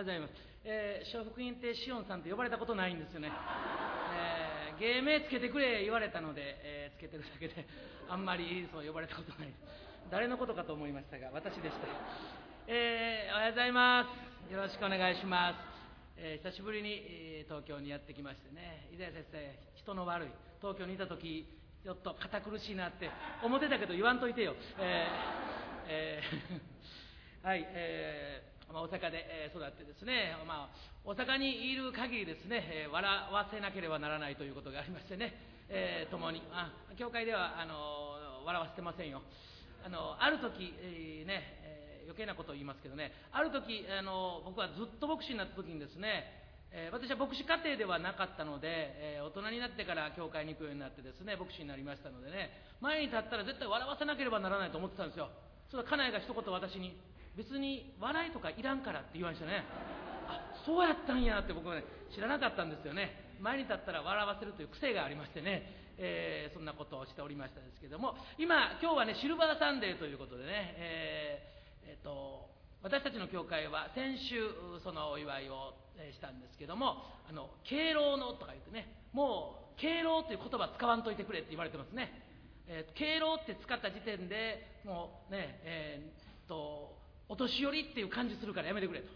うございます。えー、笑福院亭しおんさんと呼ばれたことないんですよね。えー、芸名つけてくれ言われたので、えー、つけてるだけで、あんまりそう呼ばれたことない。誰のことかと思いましたが、私でした。えー、おはようございます。よろしくお願いします。えー、久しぶりに、東京にやってきましてね、伊沢先生、人の悪い、東京にいた時、ちょっと堅苦しいなって思ってたけど言わんといてよ。えー、えー、はい、えーまあ、大阪で育ってですね、まあ、大阪にいる限りですね、笑わせなければならないということがありましてね、えー、共にあ教会ではあの笑わせてませんよ。あのある時、えー、ね、えー、余計なことを言いますけどねある時あの僕はずっと牧師になった時にですねえー、私は牧師家庭ではなかったので、えー、大人になってから教会に行くようになってですね牧師になりましたのでね前に立ったら絶対笑わせなければならないと思ってたんですよ。それ家内が一言私に。別に笑いとかいらんからって言われましたね。あそうやったんやって僕はね知らなかったんですよね。前に立ったら笑わせるという癖がありましてね、えー、そんなことをしておりましたですけども。今今日はねシルバーサンデーということでね。えー、えー、と私たちの教会は先週そのお祝いをしたんですけどもあの敬老のとか言ってね。もう敬老という言葉使わんといてくれって言われてますね、えー、敬老って使った時点でもうねえー、っとお年寄りっていう感じするからやめてくれと。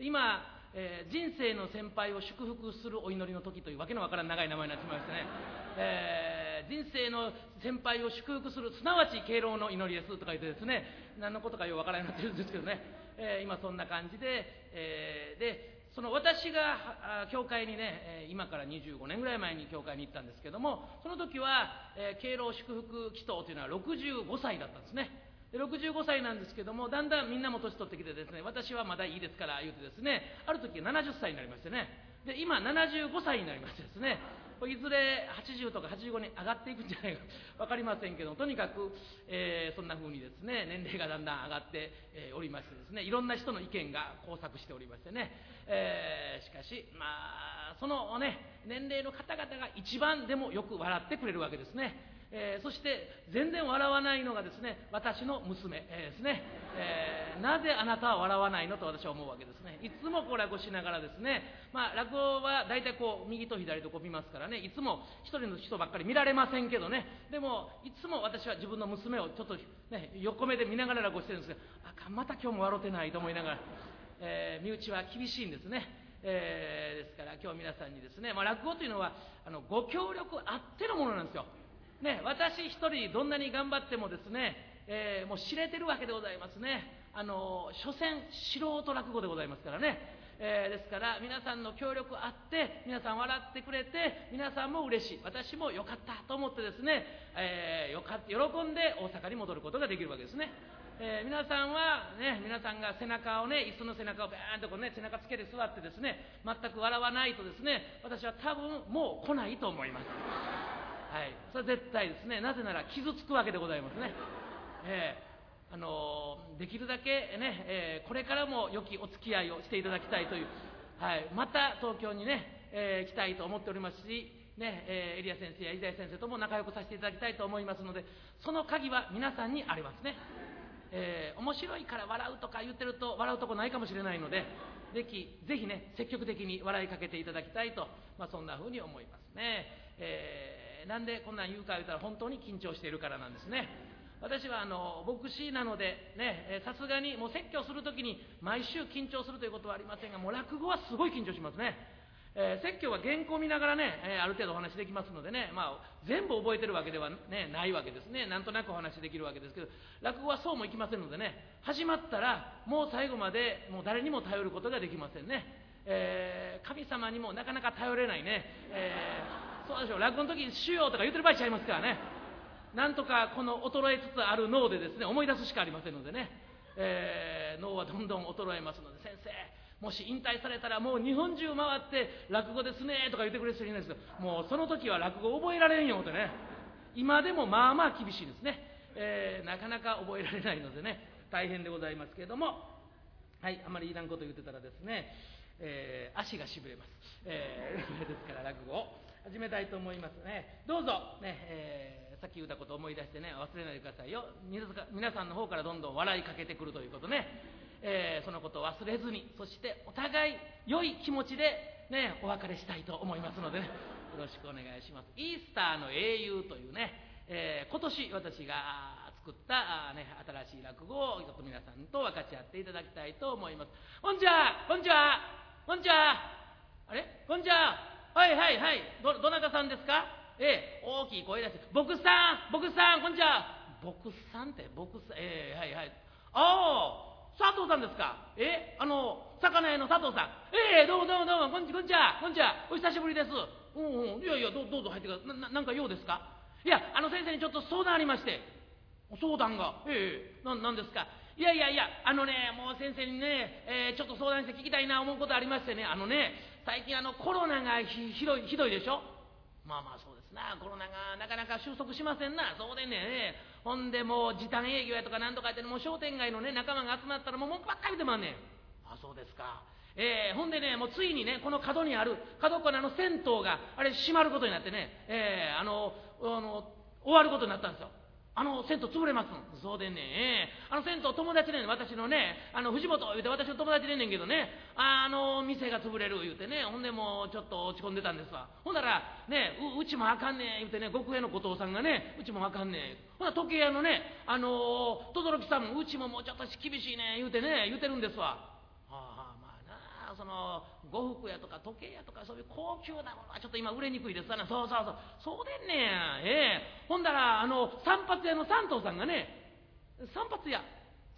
今、えー、人生の先輩を祝福するお祈りの時というわけのわからん長い名前になってしまいましてね、えー、人生の先輩を祝福するすなわち敬老の祈りですとか言ってですね何のことかよくわからなくなってるんですけどね、えー、今そんな感じで、えでその私が教会にね今から25年ぐらい前に教会に行ったんですけどもその時は、え敬老祝福祈祷というのは65歳だったんですね。65歳なんですけどもだんだんみんなも年取ってきてですね私はまだいいですから言うてですねある時70歳になりましてね。で今75歳になりましてですねいずれ80とか85に上がっていくんじゃないか分かりませんけどとにかく、えー、そんな風にですね年齢がだんだん上がって、えー、おりましてですねいろんな人の意見が交錯しておりましてね、えー、しかしまあそのね年齢の方々が一番でもよく笑ってくれるわけですね。えー、そして全然笑わないのがですね私の娘、えー、ですね、えー、なぜあなたは笑わないのと私は思うわけですね。いつもこう落語しながらですねまあ落語は大体こう右と左とこう見ますからね。いつも一人の人ばっかり見られませんけどね。でもいつも私は自分の娘をちょっとね横目で見ながら落語してるんですがあかんまた今日も笑ってないと思いながら、え身内は厳しいんですね。えー、ですから今日皆さんにですね、まあ、落語というのはあのご協力あってのものなんですよ。ね、私一人どんなに頑張ってもですね、えー、もう知れてるわけでございますね。あの、所詮素人落語でございますからね。えー、ですから皆さんの協力あって皆さん笑ってくれて皆さんも嬉しい私もよかったと思ってですね、えー、よか喜んで大阪に戻ることができるわけですね。えー、皆さんはね皆さんが背中をね椅子の背中をバーンとこうね背中つけて座ってですね全く笑わないとですね私は多分もう来ないと思います。はい、それは絶対ですねなぜなら傷つくわけでございますね。えー、あのー、できるだけね、えー、これからも良きお付き合いをしていただきたいという、はい、また東京にね、え来たいと思っておりますし、ねえエリア先生や伊沢先生とも仲良くさせていただきたいと思いますのでその鍵は皆さんにありますね。えー、面白いから笑うとか言ってると笑うとこないかもしれないのでぜひぜひね積極的に笑いかけていただきたいと、まあ、そんな風に思いますね。えーなんでこんなん言うか言うたら本当に緊張しているからなんですね。私はあの牧師なのでねさすがにもう説教する時に毎週緊張するということはありませんがもう落語はすごい緊張しますね。えー、説教は原稿見ながらね、えー、ある程度お話できますのでね、まあ、全部覚えてるわけでは、ね、ないわけですね。なんとなくお話できるわけですけど落語はそうもいきませんのでね始まったらもう最後までもう誰にも頼ることができませんね、えー、神様にもなかなか頼れないね、えそうでしょう落語の時に「しよう」とか言ってる場合ちゃいますからね。なんとかこの衰えつつある脳でですね思い出すしかありませんのでね、えー、脳はどんどん衰えますので先生もし引退されたらもう日本中回って落語ですねとか言ってくれる人いないんですけどもうその時は落語覚えられんよってね。今でもまあまあ厳しいですね、えー、なかなか覚えられないのでね。大変でございますけれども。はいあまりいらんこと言ってたらですね、えー、足がしびれます、えー、ですから落語を。始めたいと思いますね。どうぞ。ね、えー、さっき言ったことを思い出してね忘れないでくださいよ。皆さんの方からどんどん笑いかけてくるということね、えー、そのことを忘れずにそしてお互い良い気持ちでねお別れしたいと思いますのでね。よろしくお願いします。イースターの英雄というね、えー、今年私が作ったあね、新しい落語をちょっと皆さんと分かち合っていただきたいと思います。こんにちは。こんにちは。こんにちは。あれ？こんにちは。はいはいはい。どどなたさんですか？ええ。大きい声出して「僕さん僕さんこんにちは。僕さんって？僕さんええはいはい。ああ佐藤さんですか？えあの魚屋の佐藤さん。ええどうもどうもどうも。こんにちはこんにちは。お久しぶりです。うんうん。いやいやどどうぞ入ってください。ななんか用ですか？いやあの先生にちょっと相談ありまして。相談が。ええななんですか？いやいやいやあのねもう先生にね、えー、ちょっと相談して聞きたいな思うことありましてね。あのね最近あのコロナがひどいひどいでしょ？まあまあそうですな。コロナがなかなか収束しませんな。そうでね。ほんでもう時短営業やとかなんとかってもう商店街のね仲間が集まったらもう文句ばっかりでまんねん。あそうですか。えー、ほんでねもうついにねこの角にある角っこのあの銭湯があれ閉まることになってね、えー、あのあの終わることになったんですよ。あの銭湯潰れますそうでね、え、あの銭湯友達ね私のねあの藤本言うて私の友達でんねんけどね。あの店が潰れる言うてね。ほんでもうちょっと落ち込んでたんですわ。ほんならねうちもあかんねん。言うてね極兵の後藤さんがねうちもあかんねん。ほな時計屋のねあの轟さんもうちももうちょっと厳しいねん。言うてね言うてるんですわ。その呉服屋とか時計屋とかそういう高級なものはちょっと今売れにくいですわな。そうそうそう。そうでんねや。ええ。ほんだらあの散髪屋の三藤さんがね散髪屋。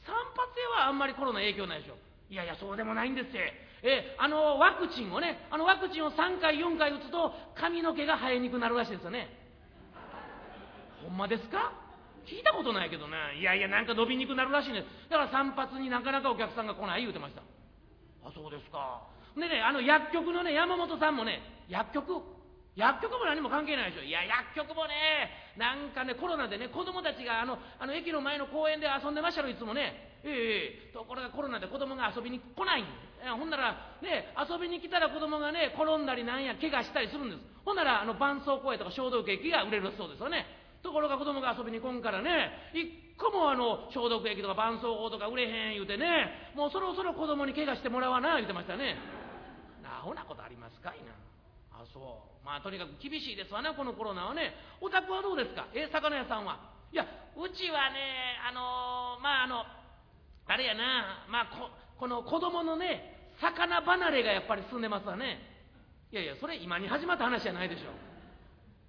散髪屋はあんまりコロナ影響ないでしょ。いやいやそうでもないんですよ。えあのワクチンをねあのワクチンを3回4回打つと髪の毛が生えにくくなるらしいですよね。ほんまですか？聞いたことないけどな。いやいやなんか伸びにくくなるらしいんですだから散髪になかなかお客さんが来ない言うてました。あそうですか。でねあの薬局のね山本さんもね薬局？薬局も何も関係ないでしょ。いや薬局もねなんかねコロナでね子供たちがあのあの駅の前の公園で遊んでましたろいつもね。ええところがコロナで子供が遊びに来ない。んほんならね遊びに来たら子供がね転んだりなんや怪我したりするんです。ほんならあの絆創膏薬とか消毒液が売れるそうですよね。ところが子供が遊びに来んからね一個もあの消毒液とか絆創膏とか売れへん言うてねもうそろそろ子供に怪我してもらわな言うてましたね。アホなことありますかいな。あそう。まあとにかく厳しいですわなこのコロナはね。お宅はどうですか？え魚屋さんは。いやうちはねあのまああのあれやな。まあここの子供のね魚離れがやっぱり進んでますわね。いやいやそれ今に始まった話じゃないでしょ。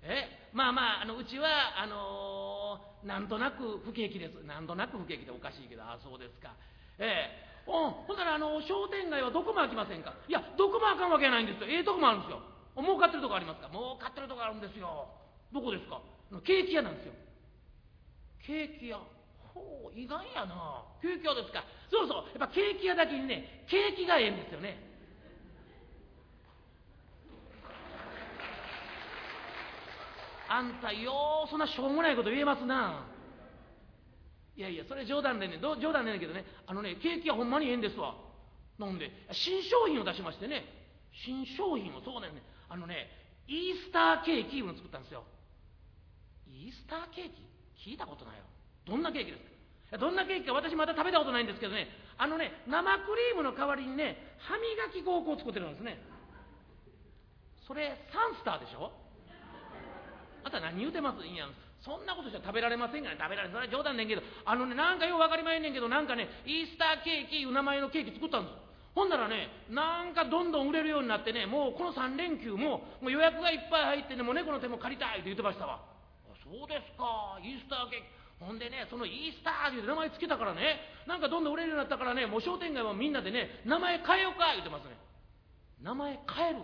えまあまああのうちはあのー、なんとなく不景気です。なんとなく不景気でおかしいけどああそうですか。ええ。ほんならあの商店街はどこも開きませんか？いやどこも開かんわけないんですよ。ええとこもあるんですよ。儲かってるとこありますか？儲かってるとこあるんですよ。どこですか？ケーキ屋なんですよ。ケーキ屋。ほう意外やな。ケーキ屋ですか。そうそう。やっぱケーキ屋だけにねケーキがええんですよね。あんたようそんなしょうもないこと言えますな。いやいやそれ冗談でね冗談でねんけどねあのねケーキはほんまにええんですわ。なんで新商品を出しましてね新商品をそうだよねあのねイースターケーキを作ったんですよ。イースターケーキ？聞いたことないよどんなケーキですか？どんなケーキか私まだ食べたことないんですけどね。あのね生クリームの代わりにね歯磨き粉を作ってるんですね。それサンスターでしょ？あんた何言うてます？いやそんなことじゃ食べられませんがね。食べられそれは冗談ねんけど。あのねなんかよう分かりまへんねんけど。なんかねイースターケーキいう名前のケーキ作ったんです。ほんならねなんかどんどん売れるようになってねもうこの3連休ももう予約がいっぱい入ってねもう猫の手も借りたいって言ってましたわ。そうですか。イースターケーキ。ほんでねそのイースターっていう名前つけたからねなんかどんどん売れるようになったからねもう商店街はみんなでね名前変えようか言ってますね。名前変える。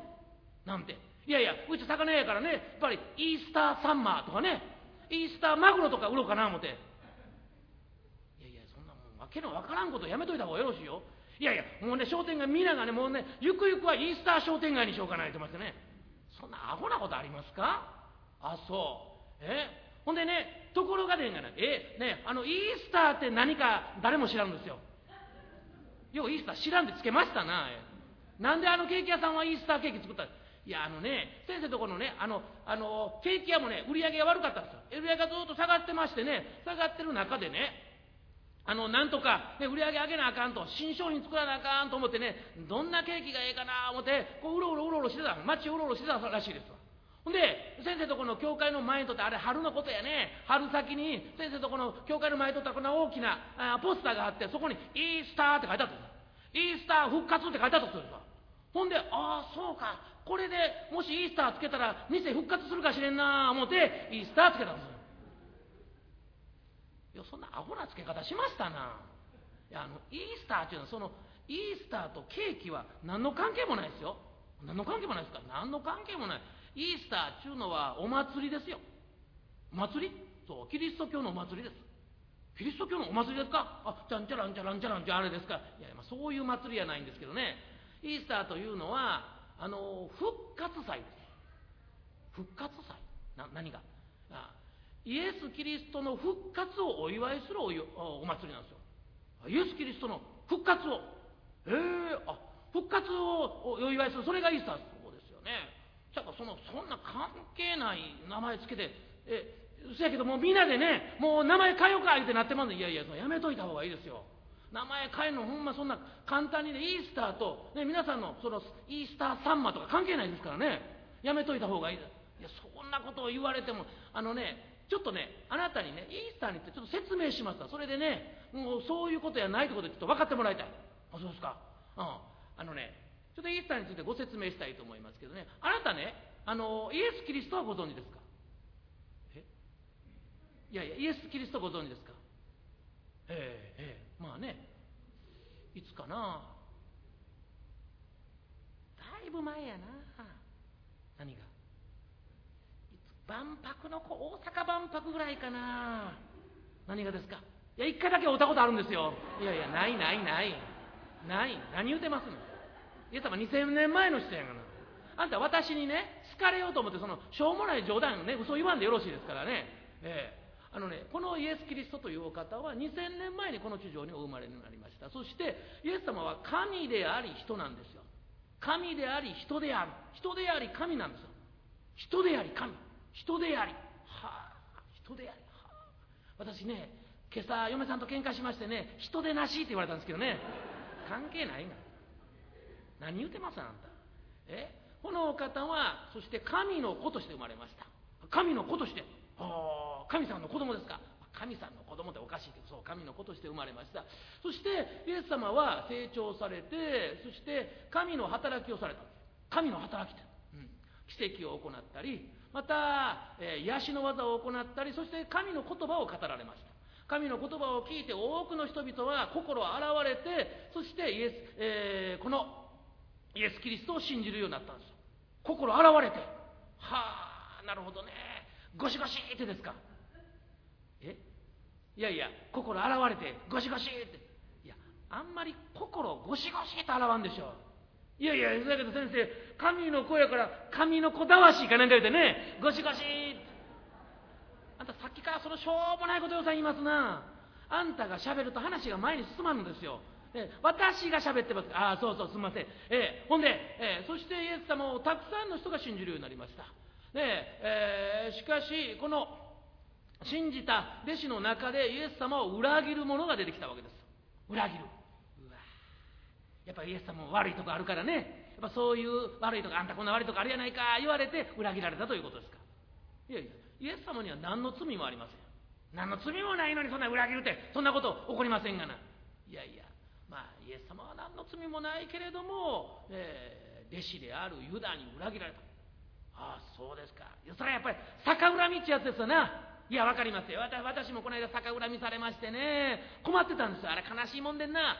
なんて。いやいやうち魚屋やからねやっぱりイースターサンマーとかねイースターマグロとか売ろうかな思て。いやいやそんなもんわけのわからんことやめといた方がよろしいよ。いやいやもうね商店街皆がねもうねゆくゆくはイースター商店街にしようかな言ってましてね。そんなアホなことありますか？あそう。え？ほんでねところがでんがなえ？ねあのイースターって何か誰も知らんですよ。ようイースター知らんでつけましたななんであのケーキ屋さんはイースターケーキ作った？いやあのね先生とこのねあのあのケーキ屋もね売り上げが悪かったんですよ。売り上げがずっと下がってましてね下がってる中でねあの、なんとか、ね、売り上げ上げなあかんと、新商品作らなあかんと思ってね、どんなケーキがええかな思って、こう、うろうろうろうろしてた、街うろうろしてたらしいですわ。ほんで、先生とこの教会の前にとって、あれ春のことやね、春先に先生とこの教会の前にとったこんな大きなあポスターがあって、そこにイースターって書いてあったんですよ。イースター復活って書いてあったんですよ。ほんで、ああ、そうか、これでもしイースターつけたら店復活するかしれんな思って、イースターつけたんですよ。いや、そんなアホなつけ方しましたな。いや、あの、イースターっていうのは、その、イースターとケーキは何の関係もないですよ。何の関係もないですか何の関係もない。イースターっていうのはお祭りですよ。祭り？そう、キリスト教のお祭りです。キリスト教のお祭りですか？あ、ちゃんちゃらんちゃらんちゃらんちゃあれですかいや、まあ、そういう祭りやないんですけどね。イースターというのは、あの、復活祭です。復活祭？な、何が？イエス・キリストの復活をお祝いするお祭りなんですよ。イエス・キリストの復活を。ええー、あ、復活をお祝いする。それがイースターそうですよね。だからその、そんな関係ない名前つけて、え、そやけどもうみんなでね、もう名前変えようかってなってますいやいや、やめといた方がいいですよ。名前変えるのほんまそんな簡単にね、イースターと、ね、皆さんのそのイースターサンマとか関係ないですからね、やめといた方がいい。いや、そんなことを言われても、あのね、ちょっとね、あなたにね、イースターにってちょっと説明しますわ。それでね、もうそういうことやないってことでちょっと分かってもらいたい。あ、そうですか。うん。あのね、ちょっとイースターについてご説明したいと思いますけどね、あなたね、あの、イエス・キリストはご存知ですか？え？いやいや、イエス・キリストご存知ですか？ええええ、まあね、いつかなだいぶ前やな。何が万博の子、大阪万博ぐらいかな。何がですかいや、一回だけ会ったことあるんですよ。いやいや、ないないない。ない。何言うてますのイエス様2000年前の人やがな。あんた私にね、好かれようと思って、その、しょうもない冗談ね、嘘言わんでよろしいですからね。ええあのね、このイエス・キリストというお方は2000年前にこの地上にお生まれになりました。そして、イエス様は神であり人なんですよ。神であり人である。人であり神なんですよ。人であり神。人であり。はあ、人であり。はあ、私ね、今朝嫁さんと喧嘩しましてね、人でなしって言われたんですけどね、関係ないが。何言うてますあんた。え？このお方は、そして神の子として生まれました。神の子として。神さんの子供ですか？神さんの子供っておかしいけど、そう、神の子として生まれました。そして、イエス様は成長されて、そして神の働きをされた。神の働きって、うん、奇跡を行ったり、また、えー、癒しの技を行ったりそして神の言葉を語られました神の言葉を聞いて多くの人々は心を洗われてそしてイエス、えー、このイエス・キリストを信じるようになったんです心洗われてはあなるほどねゴシゴシってですか？え？いやいや心洗われてゴシゴシっていやあんまり心ゴシゴシと洗わんでしょういやいや、だけど先生、神の子やから、神の子だわしかなんか言うてね、ゴシゴシあんたさっきからそのしょうもないことをさ言いますな。あんたが喋ると話が前に進まんのですよ。え私が喋ってます。ああ、そうそう、すみません。えー、ほんで、えー、そしてイエス様をたくさんの人が信じるようになりました。で、えー、しかし、この信じた弟子の中でイエス様を裏切る者が出てきたわけです。裏切る。うわ。やっぱイエス様も悪いとこあるからね。やっぱそういう悪いとこあんたこんな悪いとこあるやないか言われて裏切られたということですか。いやいやイエス様には何の罪もありません。何の罪もないのにそんな裏切るってそんなこと起こりませんがな。いやいやまあイエス様は何の罪もないけれども、えー、弟子であるユダに裏切られた。ああそうですか。それはやっぱり逆恨みってやつですよな。いや分かりますよ。私もこの間逆恨みされましてね。困ってたんですよ。あれ悲しいもんでんな。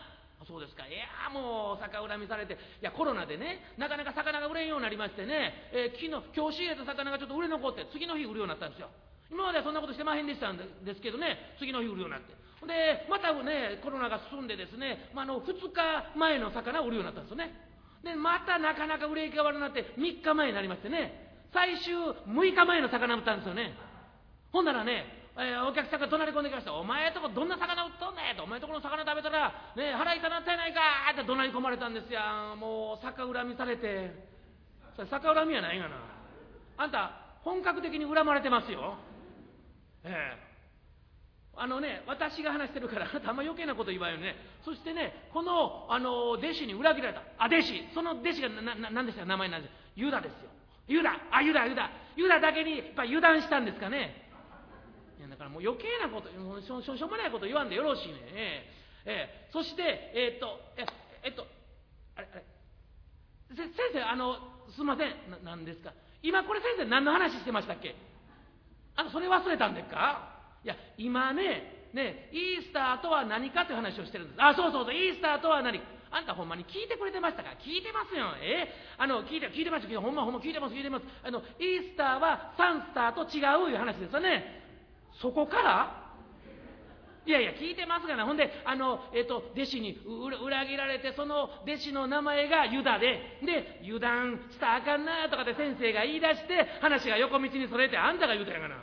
そうですか。いや、もう、逆恨みされて、いや、コロナでね、なかなか魚が売れんようになりましてね、えー、昨日、今日仕入れた魚がちょっと売れ残って、次の日売るようになったんですよ。今まではそんなことしてまへんでしたんですけどね、次の日売るようになって。で、またね、コロナが進んでですね、まあ、の、2日前の魚を売るようになったんですよね。で、またなかなか売れ行きが悪くなって、3日前になりましてね、最終6日前の魚売ったんですよね。ほんならね、えー、お客さんが怒鳴り込んできました。お前とこどんな魚売っとんねんと。お前とこの魚食べたら、ね、腹痛なったやないかって怒鳴り込まれたんですよ。もう、逆恨みされて。それ逆恨みやないがな。あんた、本格的に恨まれてますよ。ええあのね私が話してるからあなたあんま余計なこと言わんよねそしてねこのあの弟子に裏切られたあ弟子その弟子がなな何でした？名前なんですユダですよユダ。あユダユダ。ユダだけにやっぱ油断したんですかね。いやだからもう余計なことしょしょしょうもないこと言わんでよろしいね。ええええ。そしてえっとええっとあれあれ。せ先生あのすいません。な何ですか。今これ先生何の話してましたっけ？あのそれ忘れたんですか？いや今ねねイースターとは何かという話をしてるんです。あそうそうそう。イースターとは何？かあんたほんまに聞いてくれてましたか？聞いてますよえ？あの聞いて聞いてますほんまほんま聞いてます聞いてます。あのイースターはサンスターと違ういう話ですよね。そこから？いやいや聞いてますがな。ほんであの、えっと、弟子に裏切られてその弟子の名前がユダで。で油断したらあかんなとかで先生が言い出して話が横道にそれてあんたが言うたやがな。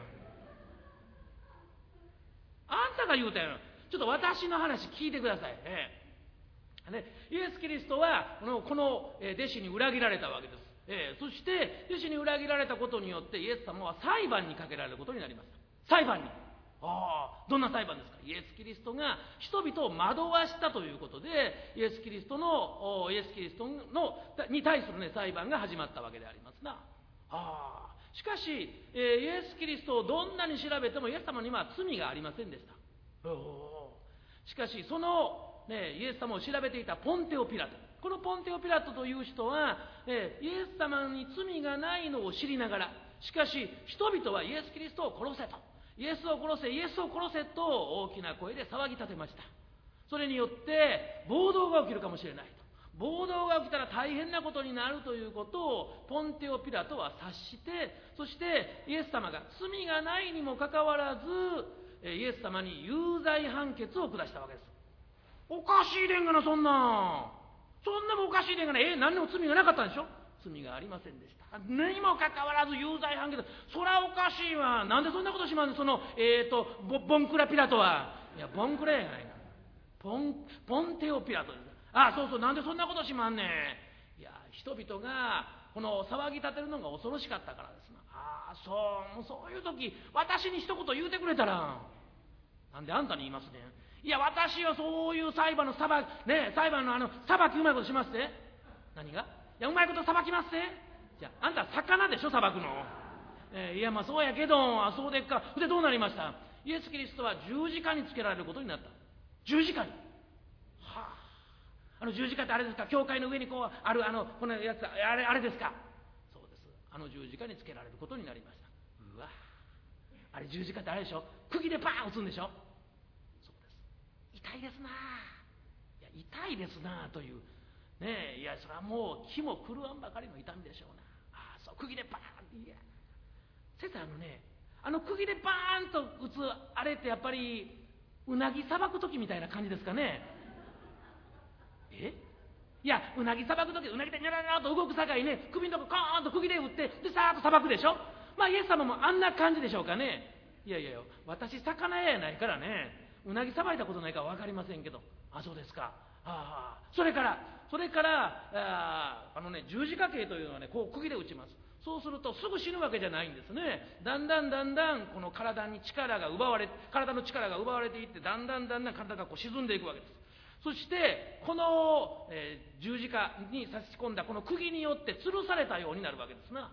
あんたが言うたやな。ちょっと私の話聞いてください。ねね、イエス・キリストはこのこの弟子に裏切られたわけです、えー、そして弟子に裏切られたことによってイエス様は裁判にかけられることになりました。裁判に。ああどんな裁判ですか？イエス・キリストが人々を惑わしたということでイエス・キリストのイエス・キリストのに対する、ね、裁判が始まったわけでありますな。ああしかし、えー、イエス・キリストをどんなに調べてもイエス様には罪がありませんでした。しかしその、ね、イエス様を調べていたポンテオ・ピラト。このポンテオ・ピラトという人は、え、イエス様に罪がないのを知りながらしかし人々はイエス・キリストを殺せと。イエスを殺せイエスを殺せと大きな声で騒ぎ立てました。それによって暴動が起きるかもしれないと。暴動が起きたら大変なことになるということをポンテオ・ピラトは察してそしてイエス様が罪がないにもかかわらずイエス様に有罪判決を下したわけです。おかしいでんがなそんな。そんなもおかしいでんがな。え何にも罪がなかったんでしょ？罪がありませんでした。何もかかわらず有罪判決。そらおかしいわ。なんでそんなことしまんの？そのえっ、ー、とボンクラピラトは。いやボンクラやないか。ポンポンテオピラトです。ああそうそう。なんでそんなことしまんねん。いや人々がこの騒ぎ立てるのが恐ろしかったからですな。ああそう。もうそういう時私に一言言うてくれたら。なんであんたに言いますねん。いや私はそういう裁判の裁ね裁判のあの裁きうまいことしますって？何が？いやうまいこと裁きますって？じゃああんた魚でしょ裁くの、えー、いやまあそうやけどあそうでっか。でどうなりました？イエス・キリストは十字架につけられることになった。十字架に。はあ。あの十字架ってあれですか？教会の上にこうあるあのこのやつあれあれですか？そうです。あの十字架につけられることになりました。うわ。あれ十字架ってあれでしょ？釘でパーン打つんでしょ？痛いですな。いや痛いですなあという。ねえいやそれはもう気も狂わんばかりの痛みでしょうな。ああそう釘でパーンっていや先生あのねあの釘でバーンと打つあれってやっぱりうなぎさばく時みたいな感じですかね。え？いやうなぎさばく時うなぎでニャラニャラと動くさかいね首のとこコーンと釘で打ってでさーっとさばくでしょ。まあイエス様もあんな感じでしょうかね。いやいやいや私魚屋やないからね。うなぎさばいたことないか分かりませんけど。あそうですか。ああ。それからそれからああのね十字架形というのはねこう釘で打ちます。そうするとすぐ死ぬわけじゃないんですね。だんだんだんだんこの体に力が奪われ体の力が奪われていってだんだんだんだん体がこう沈んでいくわけです。そしてこの、えー、十字架に差し込んだこの釘によって吊るされたようになるわけですな。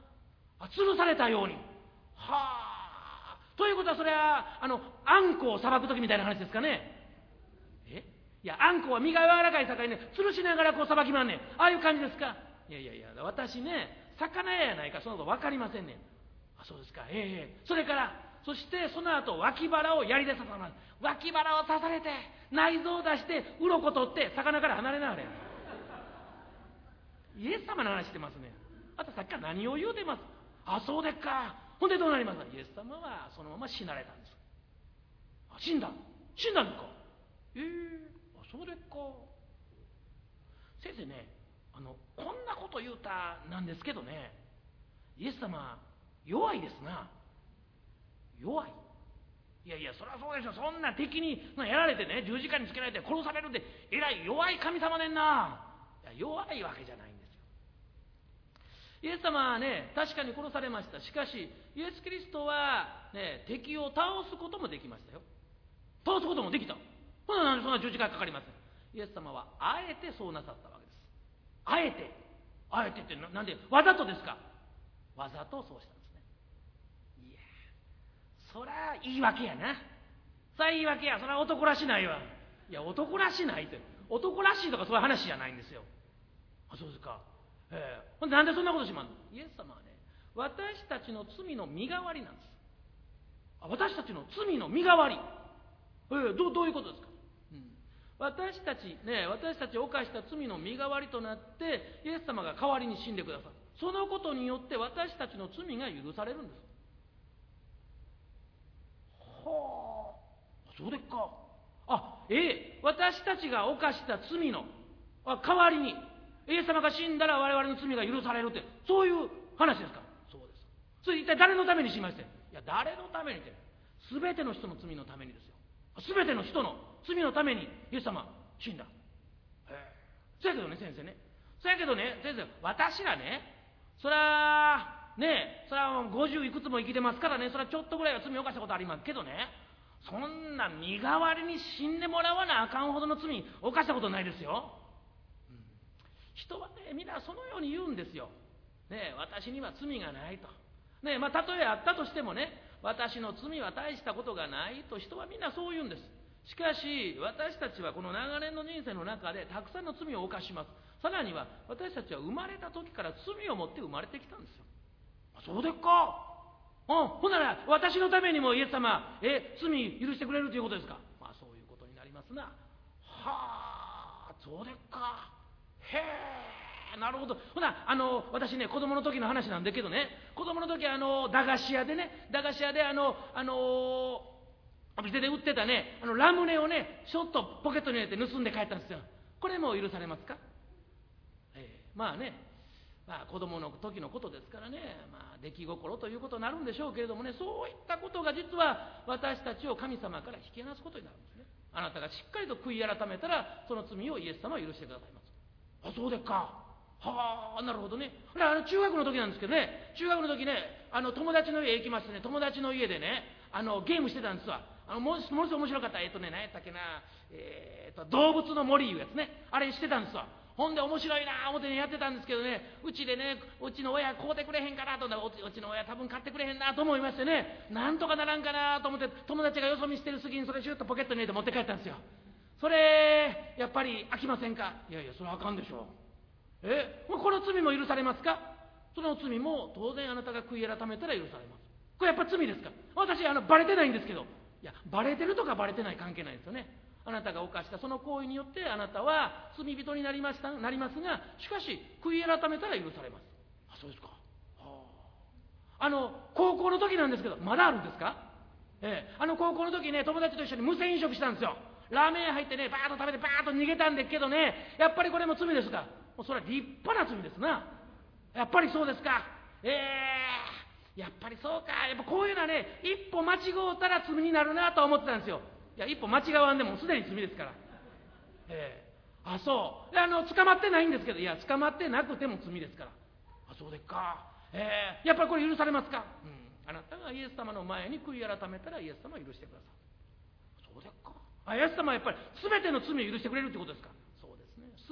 あ吊るされたように。はあ。ということはそれはあのあんこをさばく時みたいな話ですかね。え？いやあんこは身が柔らかいさかいね吊るしながらこうさばきまんねん。ああいう感じですか？いやいやいや私ね魚屋やないかそのこと分かりませんねん。あそうですか。ええー、それからそしてその後脇腹を槍で刺さま脇腹を刺されて内臓を出して鱗取って魚から離れなはれ。イエス様の話してますね。あとさっきから何を言うてます？あそうでっか。ほんでどうなりますかイエス様はそのまま死なれたんです。あ死んだ死んだんですか？ええーそれか。先生ねあのこんなこと言うたなんですけどねイエス様弱いですな。弱い。いやいやそりゃそうでしょ。そんな敵にやられてね十字架につけられて殺されるってえらい弱い神様ねんな。いや弱いわけじゃないんですよ。イエス様はね確かに殺されました。しかしイエス・キリストは、ね、敵を倒すこともできましたよ。倒すこともできた。ほななんでそんな十字架かかりません。イエス様はあえてそうなさったわけです。あえて。あえてってなんでわざとですか。わざとそうしたんですね。いやそら言い訳やな。さあ言い訳や。そら男らしないわ。いや男らしないって。男らしいとかそういう話じゃないんですよ。あそうですか。ええ。ー、ほんでなんでそんなことしまんの？イエス様はね私たちの罪の身代わりなんです。私たちの罪の身代わり、えー、どどういうことですか、うん、私たちね私たち犯した罪の身代わりとなってイエス様が代わりに死んでくださる。そのことによって私たちの罪が許されるんです。はあ。そうでっか。あええ私たちが犯した罪の代わりにイエス様が死んだら我々の罪が許されるってそういう話ですか？それ一体誰のためにしましていや誰のためにって。全ての人の罪のためにですよ。全ての人の罪のためにイエス様死んだ。そやけどね先生ね。そやけどね先生私らねそらねそら50いくつも生きてますからねそらちょっとぐらいは罪を犯したことありますけどね。そんな身代わりに死んでもらわなあかんほどの罪犯したことないですよ、うん、人はね皆そのように言うんですよ。ね私には罪がないと。ねまあ、たとえあったとしてもね、私の罪は大したことがないと人はみんなそう言うんです。しかし、私たちはこの長年の人生の中でたくさんの罪を犯します。さらには、私たちは生まれた時から罪を持って生まれてきたんですよ。そうでっか。うん、ほんなら、私のためにもイエス様、え、罪許してくれるということですか。まあ、そういうことになりますな。はあ、そうでっか。へえ。なるほど。ほなあの私ね子供の時の話なんだけどね。子供の時あの駄菓子屋でね駄菓子屋であのあの店で売ってたねあのラムネをねちょっとポケットに入れて盗んで帰ったんですよ。これも許されますか、えー、まあねまあ、子供の時のことですからね、まあ、出来心ということになるんでしょうけれどもねそういったことが実は私たちを神様から引き離すことになるんですね。あなたがしっかりと悔い改めたらその罪をイエス様は許してくださいます。あそうですか。はあなるほどね。あの中学の時なんですけどね。中学の時ねあの友達の家へ行きましてね友達の家でねあのゲームしてたんですわ。あのものすごい面白かった。えっ、とね何やったっけな。えー、と動物の森いうやつね。あれしてたんですわ。ほんで面白いな思ってねやってたんですけどね。うちでねうちの親買うてくれへんかなと。うちの親多分買ってくれへんなと思いましてね。なんとかならんかなと思って友達がよそ見してる隙にそれシュッとポケットに入れて持って帰ったんですよ。それやっぱり飽きませんか？いやいやそれあかんでしょう。えこの罪も許されますか？その罪も当然あなたが悔い改めたら許されます。これやっぱ罪ですか？私あのバレてないんですけど。いやバレてるとかバレてない関係ないですよね。あなたが犯したその行為によってあなたは罪人になりましたなりますがしかし悔い改めたら許されます。あそうですか、はあ、あの高校の時なんですけどまだあるんですか？ええ。あの高校の時ね友達と一緒に無銭飲食したんですよ。ラーメン屋入ってねバーッと食べてバーッと逃げたんですけどねやっぱりこれも罪ですか？もうそれは立派な罪ですな。やっぱりそうですか。えー、やっぱりそうか。やっぱこういうのはね一歩間違うたら罪になるなと思ってたんですよ。いや一歩間違わんでもすでに罪ですから。ええー、あそう。あの捕まってないんですけど。いや捕まってなくても罪ですから。あそうでっか。えー、やっぱりこれ許されますか。うん。あなたがイエス様の前に悔い改めたらイエス様は許してください。そうでっか。あイエス様はやっぱり全ての罪を許してくれるってことですか。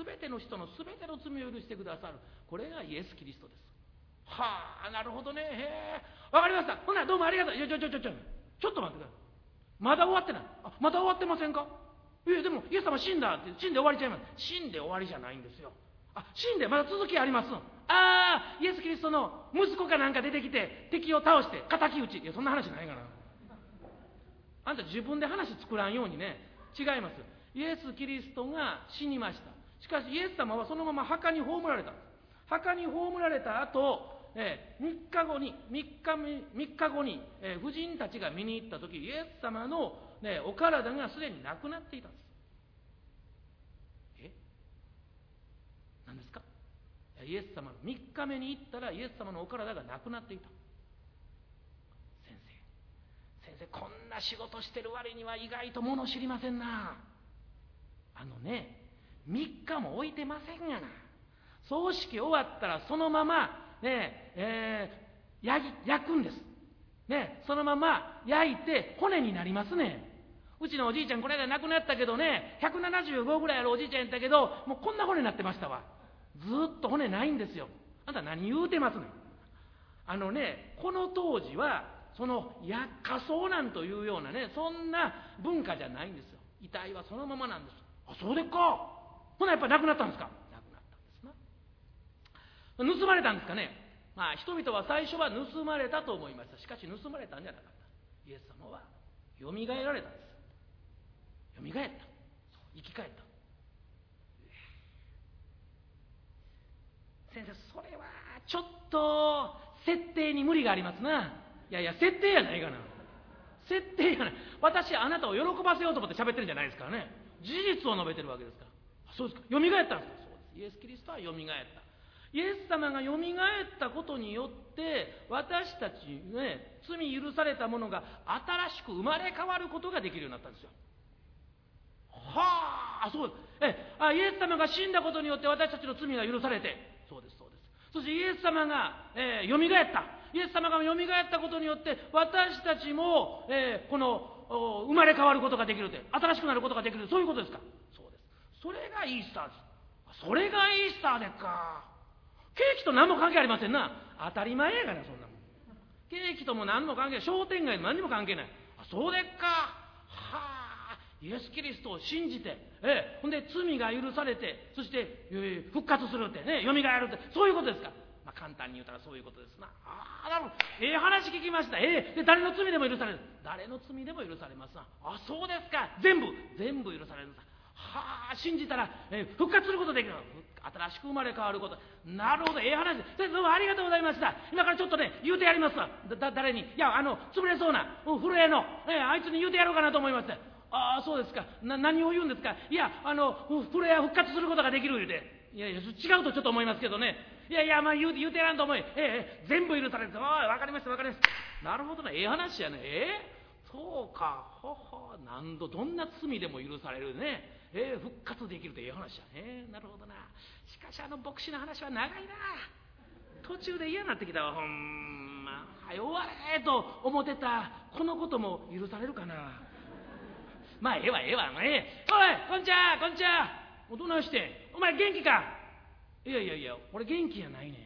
全ての人の全ての罪を許してくださる。これがイエス・キリストです。はあなるほどね。へえ。分かりました。ほなどうもありがとう。ちょちょちょちょちょちょっと待ってください。まだ終わってない。あまだ終わってませんか？えでもイエス様死んだって死んで終わりちゃいます。死んで終わりじゃないんですよ。あ死んでまだ続きありますああイエス・キリストの息子かなんか出てきて敵を倒して敵討ち。いやそんな話ないかな。あんた自分で話作らんようにね。違います。イエス・キリストが死にました。しかしイエス様はそのまま墓に葬られた。んです墓に葬られた後、え、3日後に3日 ,3 日後に、え、婦人たちが見に行った時イエス様の、ね、お体がすでになくなっていたんです。え？何ですか？イエス様の3日目に行ったらイエス様のお体がなくなっていた。先生先生こんな仕事してる割には意外と物知りませんな。あのね3日も置いてませんがな。葬式終わったらそのままねえー、焼くんです。ねそのまま焼いて骨になりますね。うちのおじいちゃんこの間亡くなったけどね175ぐらいあるおじいちゃんやったけどもうこんな骨になってましたわ。ずっと骨ないんですよ。あんた何言うてますねあのねこの当時はその薬火葬なんというようなねそんな文化じゃないんですよ。遺体はそのままなんです。あそうでっか。ほなやっぱ亡くなったんですか？亡くなったんですな。盗まれたんですかね？まあ人々は最初は盗まれたと思いました。しかし盗まれたんじゃなかった。イエス様はよみがえられたんです。よみがえった。生き返った。先生それはちょっと設定に無理がありますな。いやいや設定やないかな。設定やない。私あなたを喜ばせようと思って喋ってるんじゃないですからね。事実を述べてるわけですから。そうですか。よみがえったんですか。そうです。イエス・キリストはよみがえった。イエス様がよみがえったことによって私たちね罪許されたものが新しく生まれ変わることができるようになったんですよ。はあそうえあイエス様が死んだことによって私たちの罪が許されて。そうですそうです。そしてイエス様が、えー、よみがえった。イエス様がよみがえったことによって私たちも、えー、この生まれ変わることができるって新しくなることができるそういうことですか。それがイースターですそれがイースターでっかケーキと何も関係ありませんな当たり前やがなそんなもんケーキとも何も関係ない商店街も何にも関係ないあそうでっかはあイエス・キリストを信じて、ええ、ほんで罪が許されてそして、えー、復活するってねよみがえるってそういうことですかまあ、簡単に言うたらそういうことですな。ああ、なるほど。ええ話聞きました。ええで、誰の罪でも許される。誰の罪でも許されますな。あ、そうですか。全部、全部許されるんです。はあ、信じたら、えー、復活することできる。新しく生まれ変わること。なるほど、ええ話。先生、どうもありがとうございました。今からちょっとね、言うてやりますわ。だ、誰に？いや、あの、潰れそうな、古江の、えー、あいつに言うてやろうかなと思いまして。ああ、そうですか。な、何を言うんですか。いや、あの、古江は復活することができる言うて。いやいや、違うとちょっと思いますけどね。いやいや、まあ言う言うてやらんと思い。ええ、全部許される。おい、わかりました、わかりました。なるほどね。ええ話やね。ええ？そうか。ほほ、何度、どんな罪でも許されるね。ええ、復活できるとええ話やね。なるほどな。しかしあの牧師の話は長いな。途中で嫌になってきたわ、ほんま。はい、終われと思ってた。このことも許されるかな。まあ、ええわ、ええわ、ええ。おい、こんちは、こんちは。おどなして？お前元気か？いやいやいや、俺元気やないねん。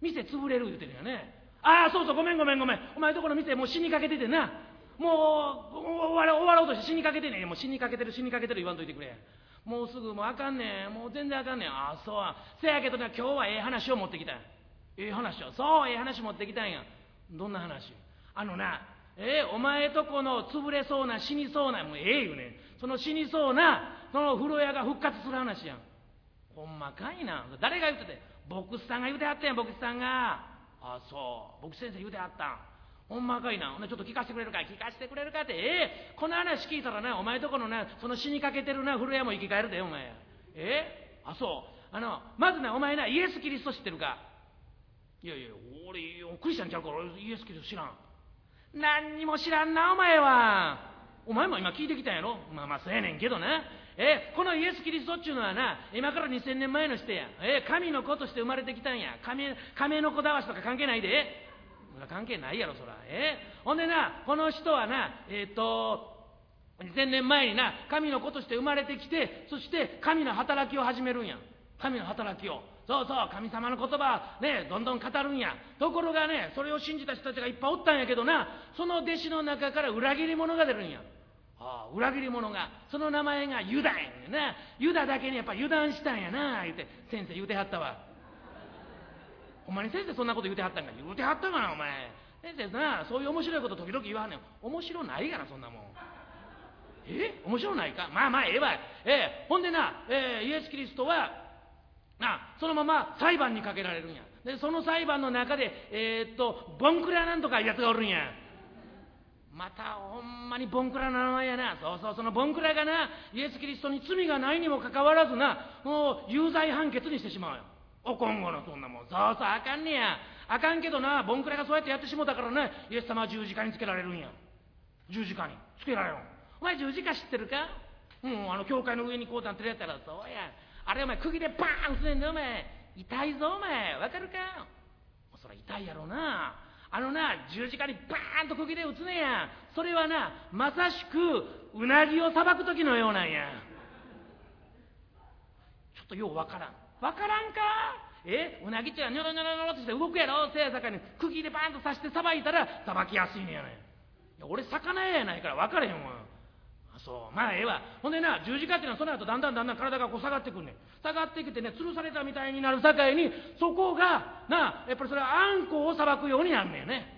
店潰れる言うてるよね。ああ、そうそう、ごめんごめんごめん。お前とこの店もう死にかけててな。もう終わ終わろうとして死にかけてねもう死にかけてる死にかけてる言わんといてくれ。もうすぐもうあかんねん。もう全然あかんねん。ああ、そう。せやけどな、今日はええ話を持ってきたん。ええ話を。そう、ええ話持ってきたんや。どんな話？あのな、ええお前とこの潰れそうな死にそうな、もうええ言うねん。その死にそうな、その風呂屋が復活する話やん。ほんまかいな。誰が言ってて牧師さんが言うてはったんやん、牧師さんが。ああ、そう。牧師先生言うてはったん。ほんまかいな。ほんちょっと聞かせてくれるか聞かせてくれるかって。ええこの話聞いたらな、お前とこのな、その死にかけてるな、古屋も生き返るで、お前。えあ、そう。あの、まずな、お前な、イエス・キリスト知ってるか？いやいや、俺、クリスチャンちゃうからイエス・キリスト知らん。何にも知らんな、お前は。お前も今聞いてきたんやろ？まあまあ、そうやねんけどな。えこのイエス・キリストっちゅうのはな今から2000年前の人やえ神の子として生まれてきたんや亀亀の子だわしとか関係ないで関係ないやろそら。え？ほんでなこの人はなえっ、と2000年前にな神の子として生まれてきてそして神の働きを始めるんや。神の働きを。そうそう神様の言葉ねどんどん語るんや。ところがねそれを信じた人たちがいっぱいおったんやけどなその弟子の中から裏切り者が出るんや。ああ裏切り者が。その名前がユダやねんな。ユダだけにやっぱ油断したんやな言うて先生言うてはったわ。ほんまに先生そんなこと言うてはったんか言うてはったかなお前。先生なそういう面白いこと時々言わはんねん。面白ないがなそんなもん。え？面白ないか？まあまあええわええ。ほんでな、えー、イエス・キリストはなそのまま裁判にかけられるんや。でその裁判の中でえー、っとボンクラなんとかいうやつがおるんや。またほんまにボンクラな名前やな。そうそうそのボンクラがなイエス・キリストに罪がないにもかかわらずなもう有罪判決にしてしまうよ。お今後のそんなもんそうそうあかんねや。あかんけどなボンクラがそうやってやってしもたからねイエス様は十字架につけられるんや。十字架に。つけられるお前十字架知ってるか？うんあの教会の上にこうなってるやったらそうや。あれお前釘でバーン打つねんねお前。痛いぞお前。わかるか？そら痛いやろな。あのな十字架にバーンと釘で打つねや。それはなまさしくうなぎをさばく時のようなんや。ちょっとようわからん。わからんか？え？うなぎっちゃニョロニョロニョロとして動くやろせやさかに。釘でバーンと刺してさばいたらさばきやすいねやねんいや俺魚屋やないから分かれへんわ。あそう。まあええわ。ほんでな十字架っていうのはその後だんだんだんだん体がこう下がってくんねん。下がってきてね吊るされたみたいになるさかいにそこがなやっぱりそれはあんこをさばくようになんねんね。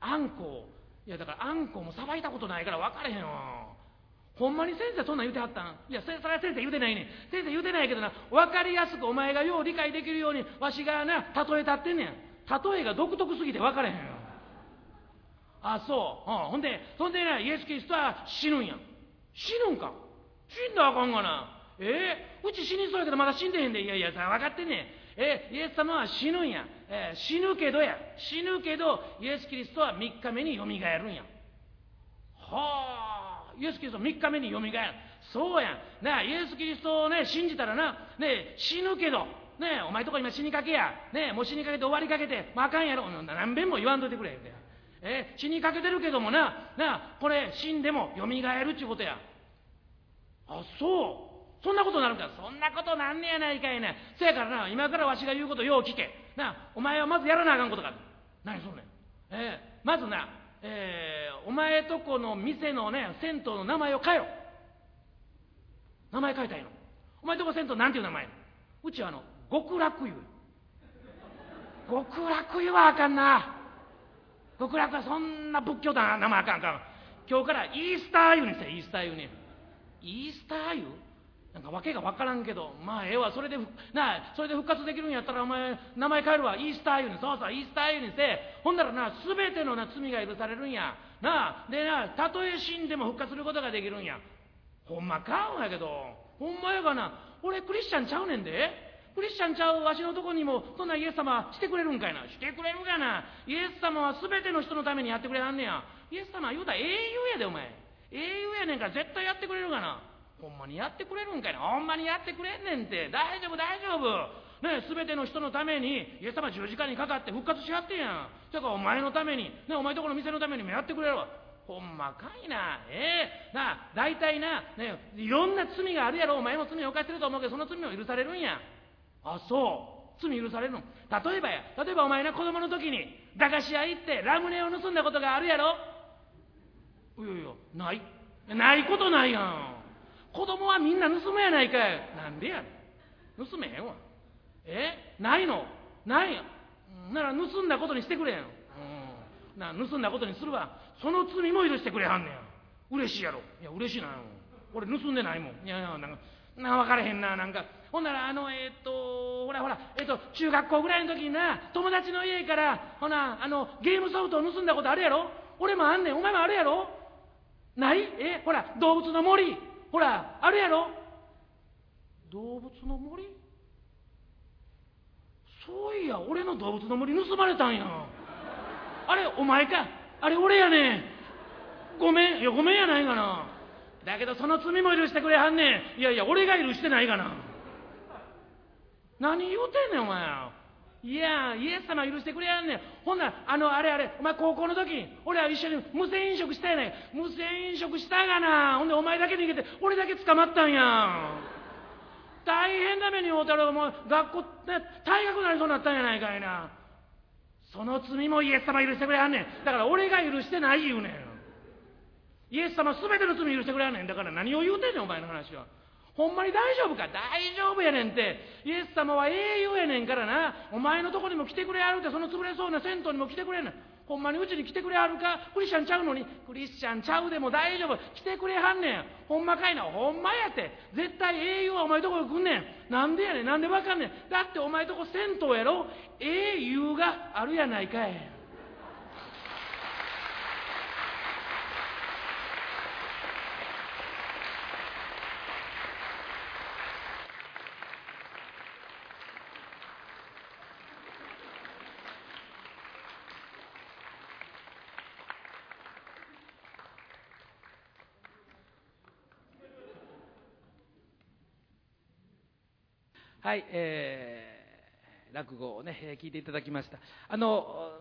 あんこいやだからあんこもさばいたことないから分かれへんわ。ほんまに先生そんなん言うてはったん？いやそれは先生言うてないねん。先生言うてないけどな分かりやすくお前がよう理解できるようにわしがな例えたってんねん。例えが独特すぎて分かれへんよ。あそう、うん、ほんでそんでなイエス・キリストは死ぬんや死ぬんか？死んだらあかんがな。え？ー、うち死にそうやけどまだ死んでへんで。いやいやさ分かってんねん。え？イエス様は死ぬんや、えー、死ぬけどや。死ぬけどイエス・キリストは3日目によみがえるんや。はあ。イエス・キリスト3日目によみがえる。そうやん。なイエス・キリストをね信じたらなね死ぬけどねお前とこ今死にかけや。ねもう死にかけて終わりかけて、まあ、かんやろ。何遍も言わんといてくれ。ってえ死にかけてるけどもななこれ死んでもよみがえるっちゅうことや。あそう。そんなことなるんかそんなことなんねやないかいなせやからな今からわしが言うことよう聞け。なお前はまずやらなあかんことがある。何そんねんえー、まずなえー、お前とこの店のね銭湯の名前を変えろ名前変えたいの？お前とこ銭湯なんていう名前？うちはあの極楽湯。極楽湯はあかんな。極楽はそんな仏教だな名前あかんあかん。今日からイースター湯にせイースター湯にイースター湯？なんか訳が分からんけどまあええわそれでなそれで復活できるんやったらお前名前変えるわ。イースター湯にそうそうイースター湯にしてほんならな全てのな罪が許されるんや。なあでなたとえ死んでも復活することができるんや。ほんまかんやけど。ほんまやがな俺クリスチャンちゃうねんで。クリスチャンちゃうわしのとこにもそんなイエス様してくれるんかいな。してくれるかな。イエス様は全ての人のためにやってくれはんねや。イエス様は言うたら英雄やでお前。英雄やねんから絶対やってくれるかな。ほんまにやってくれるんかいな。ほんまにやってくれんねんて。大丈夫大丈夫。ね全ての人のためにイエス様十字架にかかって復活しはってんやん。だからお前のためにねお前とこの店のためにもやってくれるわほんまかいな。ええ。ー、な大体な、ね、いろんな罪があるやろ。お前も罪を犯してると思うけどその罪も許されるんや。あそう。罪許されるの。例えばや。例えばお前な子供の時に駄菓子屋行ってラムネを盗んだことがあるやろ。いやいやない。ないことないやん。子供はみんな盗むやないかい。なんでやねん。盗めへんわ。え？ないの？ない。やなら盗んだことにしてくれん、うん、な盗んだことにするわ。その罪も許してくれはんねや。嬉しいやろ。いや嬉しいな俺盗んでないもん。いやいやなんかな分からへんな。なんかほんならあのえー、っとほらほらえー、っと中学校ぐらいの時にな友達の家からほなあのゲームソフトを盗んだことあるやろ？俺もあんねん。お前もあるやろ？ない？え？ほら動物の森。ほらあるやろ？動物の森？そういや俺の動物の森盗まれたんや。あれお前か？あれ俺やねん。ごめん。いやごめんやないがな。だけどその罪も許してくれはんねん。いやいや俺が許してないがな。何言うてんねんお前。いやイエス様許してくれやんねん。ほんならあのあれあれお前高校の時俺は一緒に無銭飲食したやない。無銭飲食したがな。ほんでお前だけ逃げて俺だけ捕まったんや大変な目に遭うたらお前学校、退学になりそうになったんやないかいな。その罪もイエス様許してくれはんねん。だから俺が許してない言うねん。イエス様全ての罪許してくれはんねん。だから何を言うてんねんお前の話は。ほんまに大丈夫か？大丈夫やねんって。イエス様は英雄やねんからな。お前のとこにも来てくれはるって。その潰れそうな銭湯にも来てくれんねん。ほんまにうちに来てくれはるか？クリスチャンちゃうのに？クリスチャンちゃうでも大丈夫。来てくれはんねん。ほんまかいな？ほんまやって。絶対英雄はお前とこに来んねん。なんでやねん？なんでわかんねん？だってお前とこ銭湯やろ？英雄があるやないかい。はい、えー、落語をね、聞いていただきました。あの、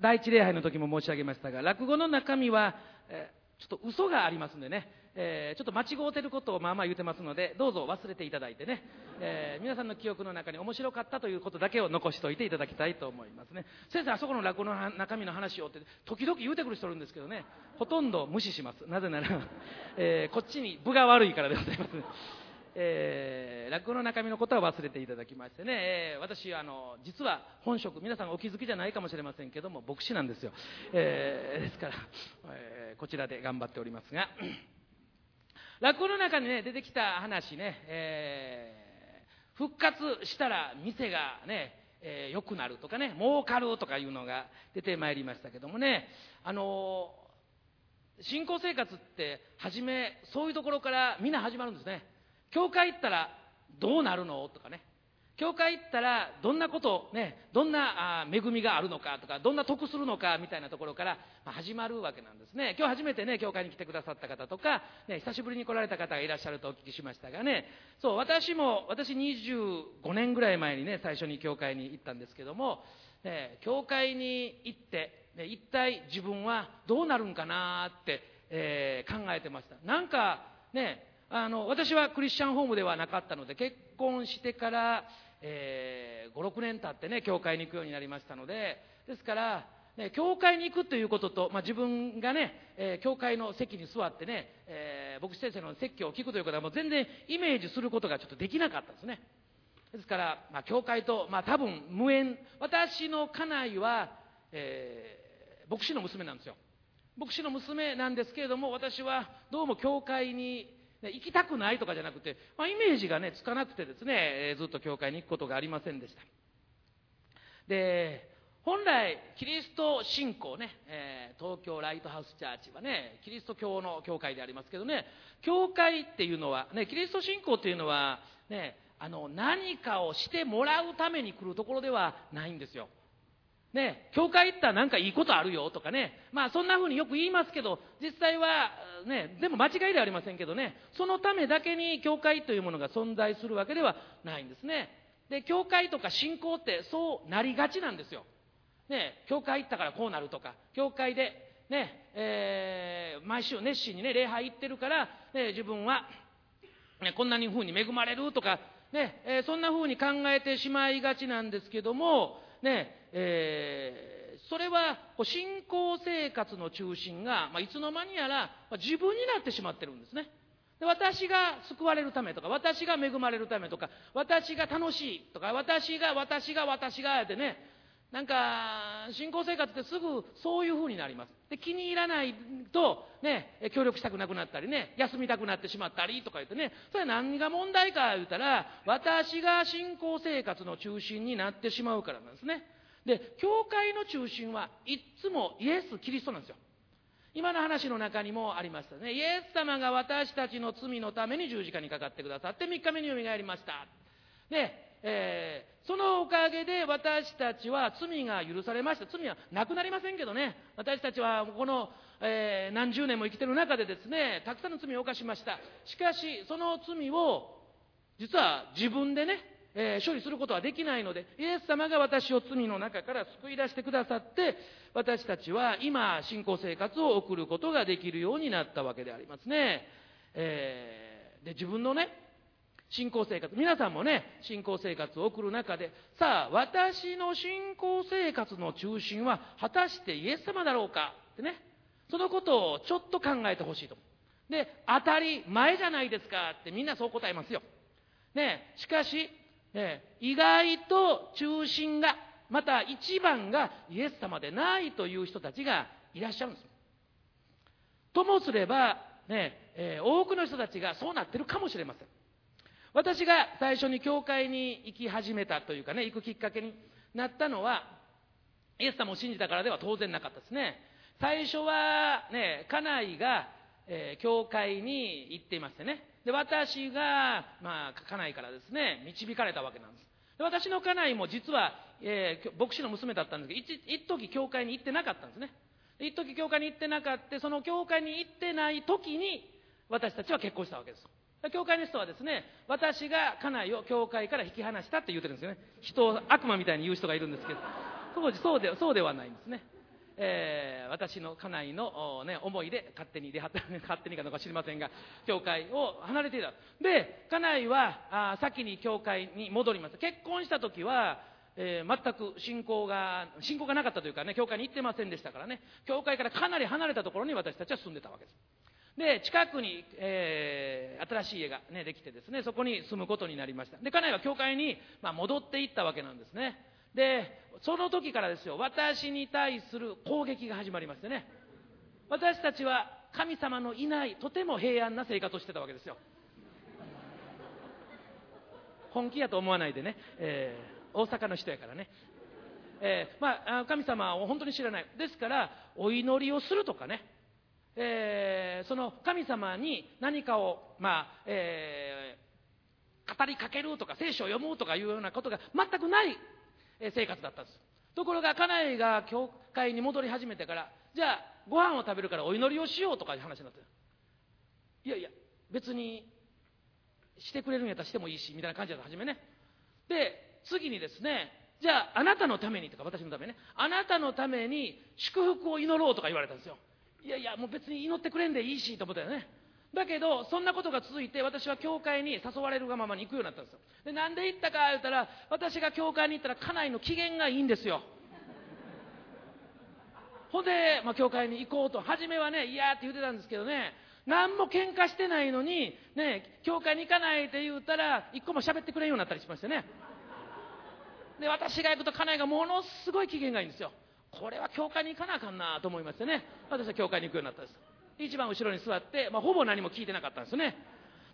第一礼拝の時も申し上げましたが、落語の中身は、えちょっと嘘がありますんでね、えー、ちょっと間違うてることをまあまあ言うてますのでどうぞ忘れていただいてね、えー、皆さんの記憶の中に面白かったということだけを残しておいていただきたいと思いますね。先生あそこの落語の中身の話をって時々言うてくる人いるんですけどねほとんど無視します。なぜなら、えー、こっちに分が悪いからでございます、えー、落語の中身のことは忘れていただきましてね、えー、私あの実は本職皆さんお気づきじゃないかもしれませんけども牧師なんですよ、えー、ですから、え、こちらで頑張っておりますが。落語の中にね出てきた話ね、え、復活したら店がねえ、良くなるとかね儲かるとかいうのが出てまいりましたけどもね。あの信仰生活って初めそういうところからみんな始まるんですね。教会行ったらどうなるの？とかね。教会行ったらどんなこと？ね。どんな恵みがあるのか？とかどんな得するのか？みたいなところから始まるわけなんですね。今日初めてね教会に来てくださった方とか、ね、久しぶりに来られた方がいらっしゃるとお聞きしましたがね。そう私も私25年ぐらい前にね最初に教会に行ったんですけども、ね、教会に行って、ね、一体自分はどうなるんかなって、えー、考えてました。なんかねあの私はクリスチャンホームではなかったので結婚してから、えー、56年経ってね教会に行くようになりましたのでですから、ね、教会に行くということと、まあ、自分がね、えー、教会の席に座ってね、えー、牧師先生の説教を聞くということはもう全然イメージすることがちょっとできなかったですね。ですから、まあ、教会と、まあ、多分無縁。私の家内は、えー、牧師の娘なんですよ。牧師の娘なんですけれども私はどうも教会に行きたくないとかじゃなくて、まあ、イメージがねつかなくてですねずっと教会に行くことがありませんでした。で本来キリスト信仰ね、えー、東京ライトハウスチャーチはねキリスト教の教会でありますけどね教会っていうのは、ね、キリスト信仰っていうのは、ね、あの何かをしてもらうために来るところではないんですよ。ね、教会行ったらなんかいいことあるよとかね、まあそんな風によく言いますけど、実際はね、でも間違いではありませんけどね、そのためだけに教会というものが存在するわけではないんですね。で、教会とか信仰ってそうなりがちなんですよ。ね、教会行ったからこうなるとか、教会でね、えー、毎週熱心にね、礼拝行ってるから、ね、自分は、ね、こんなに風に恵まれるとか、ね、えー、そんな風に考えてしまいがちなんですけども、ね、えー、それは信仰生活の中心が、まあ、いつの間にやら自分になってしまってるんですね。で私が救われるためとか、私が恵まれるためとか、私が楽しいとか、私が、私が、私が、ってね、なんか、信仰生活ってすぐそういう風になります。で、気に入らないと、ね、協力したくなくなったりね、休みたくなってしまったりとか言ってね、それは何が問題か言ったら、私が信仰生活の中心になってしまうからなんですね。で教会の中心はいっつもイエス・キリストなんですよ。今の話の中にもありましたね。イエス様が私たちの罪のために十字架にかかってくださって3日目によみがえりました。で、えー、そのおかげで私たちは罪が許されました。罪はなくなりませんけどね。私たちはこの、えー、何十年も生きてる中でですねたくさんの罪を犯しました。しかしその罪を実は自分でねえー、処理することはできないのでイエス様が私を罪の中から救い出してくださって私たちは今信仰生活を送ることができるようになったわけでありますね、えー、で自分のね信仰生活皆さんもね信仰生活を送る中でさあ私の信仰生活の中心は果たしてイエス様だろうか？ってねそのことをちょっと考えてほしいとで当たり前じゃないですか？ってみんなそう答えますよ。ねしかしえ意外と中心がまた一番がイエス様でないという人たちがいらっしゃるんです。ともすれば、ねえー、多くの人たちがそうなってるかもしれません。私が最初に教会に行き始めたというかね、行くきっかけになったのは、イエス様を信じたからでは当然なかったですね。最初はね、家内が、えー、教会に行っていましてね、で私が、まあ、家内からですね導かれたわけなんです。で私の家内も実は、えー、牧師の娘だったんですけど一時教会に行ってなかったんですね。一時教会に行ってなかった。その教会に行ってない時に私たちは結婚したわけです。教会の人はですね私が家内を教会から引き離したって言うてるんですよね。人を悪魔みたいに言う人がいるんですけど。当時そうでそうではないんですね。えー、私の家内の、ね、思いで勝手に出はった 勝手にかどうか知りませんが教会を離れていた。で家内はあ先に教会に戻りました結婚した時はえー、全く信仰が信仰がなかったというかね教会に行ってませんでしたからね。教会からかなり離れたところに私たちは住んでたわけです。で近くに、えー、新しい家が、ね、できてですねそこに住むことになりました。で家内は教会に、まあ、戻っていったわけなんですね。でその時からですよ私に対する攻撃が始まりましてね。私たちは神様のいないとても平安な生活をしてたわけですよ。本気やと思わないでね、えー、大阪の人やからね、えー、まあ、神様を本当に知らない。ですからお祈りをするとかね、えー、その神様に何かを、まあえ語りかけるとか聖書を読むとかいうようなことが全くない生活だったんです。ところが家内が教会に戻り始めてからじゃあご飯を食べるからお祈りをしようとかいう話になって。いやいや別にしてくれるんやったらしてもいいしみたいな感じだった初めね。で次にですねじゃああなたのためにとか私のためね。あなたのために祝福を祈ろうとか言われたんですよ。いやいやもう別に祈ってくれんでいいしと思ったよね。だけどそんなことが続いて私は教会に誘われるがままに行くようになったんですよ。でなんで行ったか言ったら私が教会に行ったら家内の機嫌がいいんですよ。ほんで、まあ、教会に行こうと初めはね嫌って言ってたんですけどね何も喧嘩してないのに、ね、教会に行かないって言うたら一個も喋ってくれんようになったりしましてね。で私が行くと家内がものすごい機嫌がいいんですよ。これは教会に行かなあかんなと思いましてね私は教会に行くようになったんです。一番後ろに座って、まあ、ほぼ何も聞いてなかったんですね。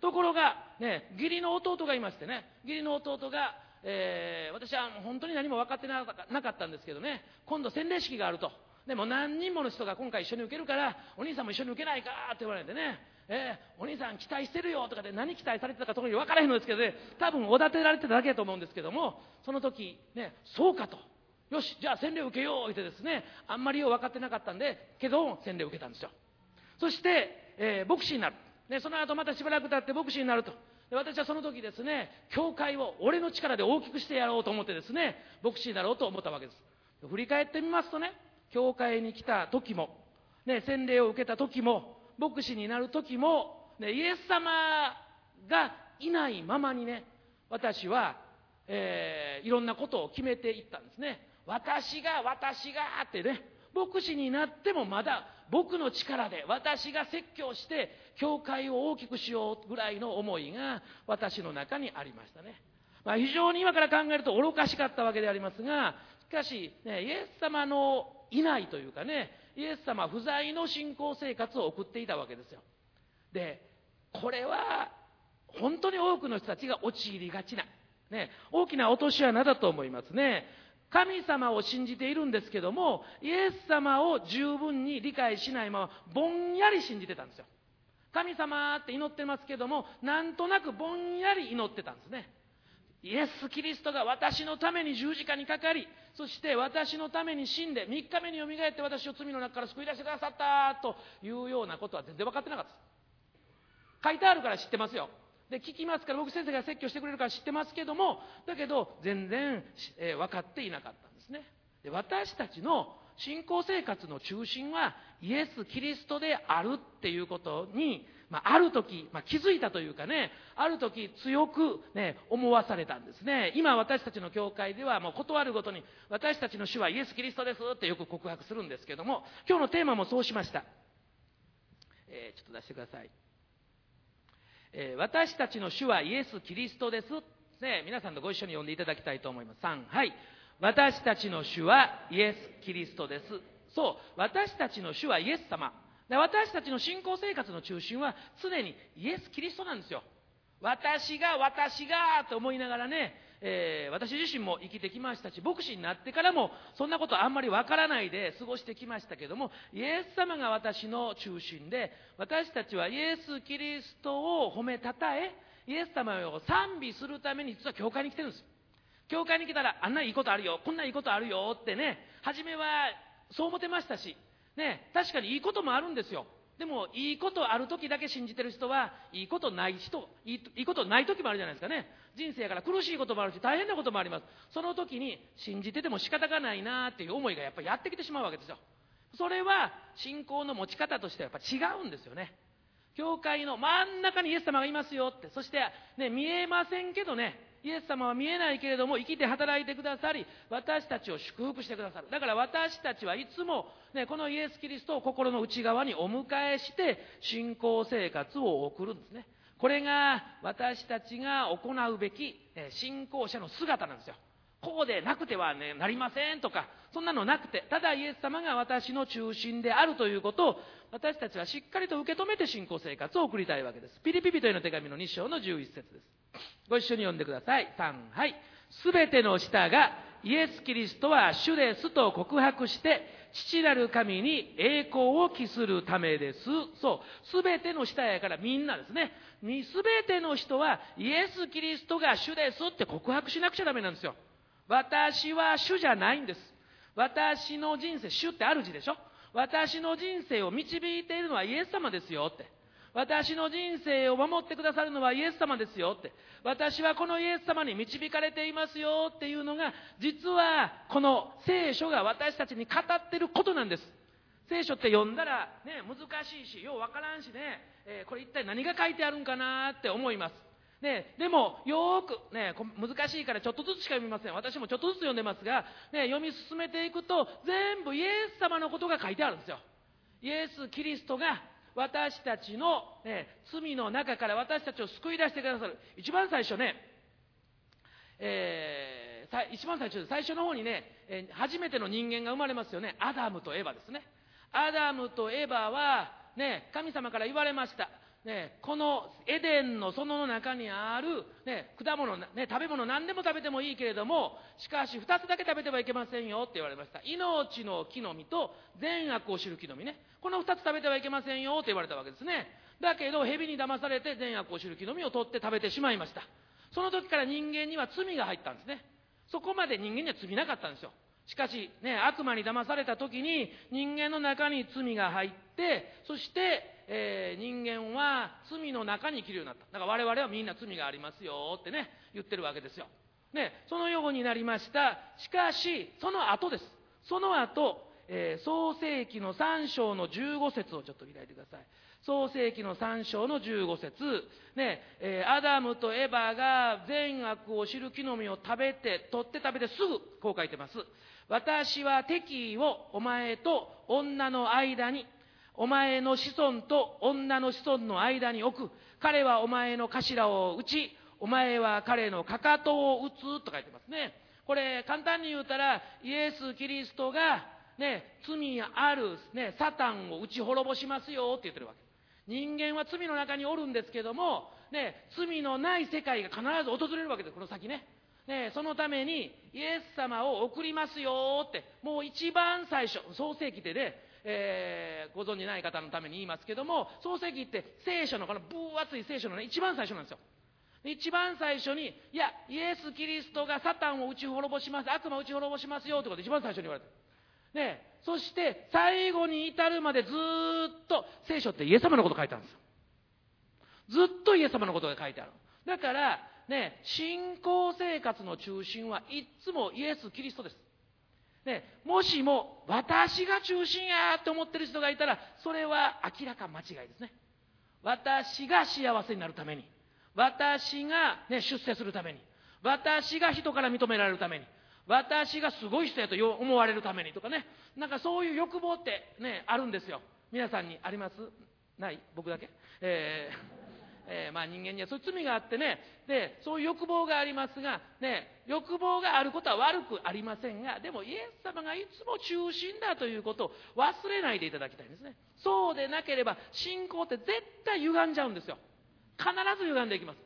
ところが、ね、義理の弟がいましてね。義理の弟が、えー、私は本当に何も分かってなかったんですけどね。今度洗礼式があると。でも何人もの人が今回一緒に受けるからお兄さんも一緒に受けないかって言われてね。えー、お兄さん期待してるよとかで何期待されてたか特に分からへんのですけどね。多分おだてられてただけだと思うんですけどもその時ねそうかと。よしじゃあ洗礼受けようってですねあんまりよう分かってなかったんでけど洗礼受けたんですよ。そして、えー、牧師になる、ね、その後またしばらく経って牧師になると。で私はその時ですね教会を俺の力で大きくしてやろうと思ってですね牧師になろうと思ったわけです。振り返ってみますとね教会に来た時も、ね、洗礼を受けた時も牧師になる時も、ね、イエス様がいないままにね私は、えー、いろんなことを決めていったんですね。私が私がってね牧師になってもまだ僕の力で私が説教して教会を大きくしようぐらいの思いが私の中にありましたね、まあ、非常に今から考えると愚かしかったわけでありますがしかし、ね、イエス様のいないというかねイエス様不在の信仰生活を送っていたわけですよ。でこれは本当に多くの人たちが陥りがちな、ね、大きな落とし穴だと思いますね。神様を信じているんですけどもイエス様を十分に理解しないままぼんやり信じてたんですよ。神様って祈ってますけどもなんとなくぼんやり祈ってたんですね。イエス・キリストが私のために十字架にかかりそして私のために死んで3日目によみがえって私を罪の中から救い出してくださったというようなことは全然分かってなかったです。書いてあるから知ってますよ。で聞きますから僕先生が説教してくれるから知ってますけどもだけど全然、えー、分かっていなかったんですね。で私たちの信仰生活の中心はイエス・キリストであるっていうことに、まあ、ある時、まあ、気づいたというかねある時強く、ね、思わされたんですね。今私たちの教会ではもう断るごとに私たちの主はイエス・キリストですってよく告白するんですけども今日のテーマもそうしました、えー、ちょっと出してください。えー、私たちの主はイエス・キリストです。ね、皆さんとご一緒に読んでいただきたいと思います。3、はい。私たちの主はイエス・キリストです。そう、私たちの主はイエス様。で私たちの信仰生活の中心は常にイエス・キリストなんですよ。私が、私がと思いながらね、えー、私自身も生きてきましたし牧師になってからもそんなことあんまりわからないで過ごしてきましたけどもイエス様が私の中心で私たちはイエス・キリストを褒めたたえイエス様を賛美するために実は教会に来てるんです。教会に来たらあんないいことあるよこんないいことあるよってね初めはそう思ってましたし、ね、確かにいいこともあるんですよ。でもいいことある時だけ信じてる人はいいことない人いいことない時もあるじゃないですかね。人生やから苦しいこともあるし大変なこともあります。その時に信じてても仕方がないなっていう思いがやっぱりやってきてしまうわけですよ。それは信仰の持ち方としてはやっぱ違うんですよね。教会の真ん中にイエス様がいますよってそして、ね、見えませんけどねイエス様は見えないけれども生きて働いてくださり私たちを祝福してくださる。だから私たちはいつも、ね、このイエス・キリストを心の内側にお迎えして信仰生活を送るんですね。これが私たちが行うべき信仰者の姿なんですよ。こうでなくては、ね、なりませんとかそんなのなくてただイエス様が私の中心であるということを私たちはしっかりと受け止めて信仰生活を送りたいわけです。ピリピ人への手紙の2章の11節です。ご一緒に読んでください。3はい。すべての舌がイエス・キリストは主ですと告白して父なる神に栄光を期するためです。そう。すべての舌やからみんなですね。すべての人はイエス・キリストが主ですって告白しなくちゃダメなんですよ。私は主じゃないんです。私の人生主って主でしょ。私の人生を導いているのはイエス様ですよって。私の人生を守ってくださるのはイエス様ですよって。私はこのイエス様に導かれていますよっていうのが実はこの聖書が私たちに語ってることなんです。聖書って読んだらね難しいしようわからんしね、えー、これ一体何が書いてあるんかなって思います。ね、でも、よーく、ね、難しいからちょっとずつしか読みません。私もちょっとずつ読んでますが、ね、読み進めていくと、全部イエス様のことが書いてあるんですよ。イエス・キリストが私たちの、ね、罪の中から私たちを救い出してくださる。一番最初ね、えー、一番最初、最初の方にね、え、初めての人間が生まれますよね。アダムとエヴァですね。アダムとエヴァは、ね、神様から言われました。ね、このエデンの園の中にある、ね、果物、ね、食べ物何でも食べてもいいけれどもしかし2つだけ食べてはいけませんよって言われました。命の木の実と善悪を知る木の実ね。この2つ食べてはいけませんよって言われたわけですね。だけど蛇に騙されて善悪を知る木の実を取って食べてしまいました。その時から人間には罪が入ったんですね。そこまで人間には罪なかったんですよ。しかし、ね、悪魔に騙された時に人間の中に罪が入ってそしてえー、人間は罪の中に生きるようになった。だから我々はみんな罪がありますよってね、言ってるわけですよ。ね、そのようになりました。しかし、その後です。その後、えー、創世紀の3章の15節をちょっと開いてください。創世紀の3章の15節ね、え、アダムとエバが善悪を知る木の実を食べて、取って食べてすぐ、こう書いてます。私は敵意をお前と女の間にお前の子孫と女の子孫の間に置く。彼はお前の頭を打ち、お前は彼のかかとを打つと書いてますね。これ、簡単に言うたら、イエス・キリストが、ね、罪ある、ね、サタンを打ち滅ぼしますよって言ってるわけ。人間は罪の中におるんですけども、ね、罪のない世界が必ず訪れるわけです、この先ね。ね、そのためにイエス様を送りますよって、もう一番最初、創世記でね、えー、ご存じない方のために言いますけども創世記って聖書のこの分厚い聖書の、ね、一番最初なんですよ一番最初にいやイエス・キリストがサタンを打ち滅ぼします悪魔を打ち滅ぼしますよということで一番最初に言われてね、そして最後に至るまでずっと聖書ってイエス様のこと書いてあるんですよ。ずっとイエス様のことが書いてある。だからね信仰生活の中心はいつもイエス・キリストです。ね、もしも私が中心やって思ってる人がいたらそれは明らか間違いですね。私が幸せになるために。私が、ね、出世するために。私が人から認められるために。私がすごい人やと思われるためにとかね。なんかそういう欲望ってねあるんですよ。皆さんにあります？ない？僕だけ？えーえー、まあ人間にはそういう罪があってね。でそういう欲望がありますが、ね、欲望があることは悪くありませんがでもイエス様がいつも中心だということを忘れないでいただきたいんですね。そうでなければ信仰って絶対歪んじゃうんですよ。必ず歪んでいきます。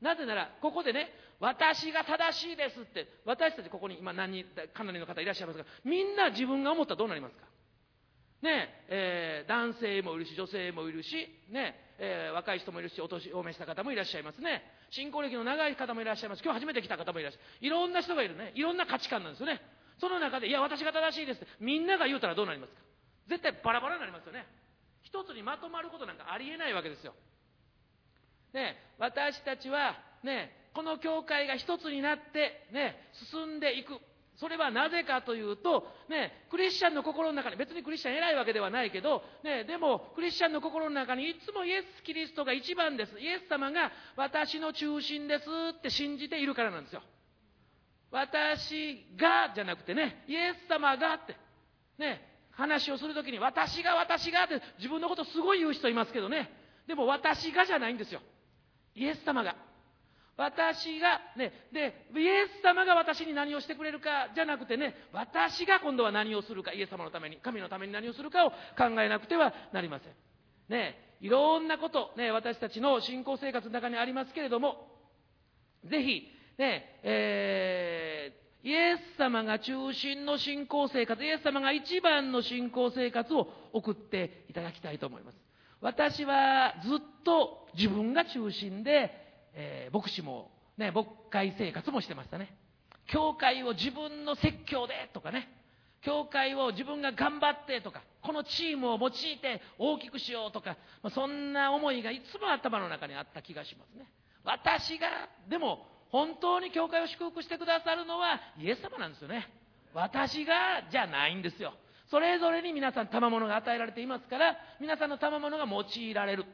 なぜならここでね私が正しいですって私たちここに今何人かなりの方いらっしゃいますがみんな自分が思ったらどうなりますか？ねえー、男性もいるし女性もいるしねえー、若い人もいるしお年を召した方もいらっしゃいますね。信仰歴の長い方もいらっしゃいます。今日初めて来た方もいらっしゃるいろんな人がいるね。いろんな価値観なんですよね。その中でいや私が正しいですってみんなが言うたらどうなりますか？絶対バラバラになりますよね。一つにまとまることなんかありえないわけですよ。ね私たちはねこの教会が一つになってね進んでいくそれはなぜかというと、ね、クリスチャンの心の中に、別にクリスチャン偉いわけではないけど、ね、でもクリスチャンの心の中にいつもイエス・キリストが一番です。イエス様が私の中心ですって信じているからなんですよ。私がじゃなくてね、イエス様がって、ね、話をするときに私が私がって自分のことすごい言う人いますけどね。でも私がじゃないんですよ。イエス様が。私が、ね、で、イエス様が私に何をしてくれるかじゃなくてね、私が今度は何をするか、イエス様のために、神のために何をするかを考えなくてはなりません。ね、いろんなこと、ね、私たちの信仰生活の中にありますけれども、ぜひ、ね、えー、イエス様が中心の信仰生活、イエス様が一番の信仰生活を送っていただきたいと思います。私はずっと自分が中心で、えー、牧師も、ね、牧会生活もしてましたね。教会を自分の説教でとかね、教会を自分が頑張ってとか、このチームを用いて大きくしようとか、ま、そんな思いがいつも頭の中にあった気がしますね。私が、でも本当に教会を祝福してくださるのはイエス様なんですよね。私がじゃないんですよ。それぞれに皆さん賜物が与えられていますから、皆さんの賜物が用いられる。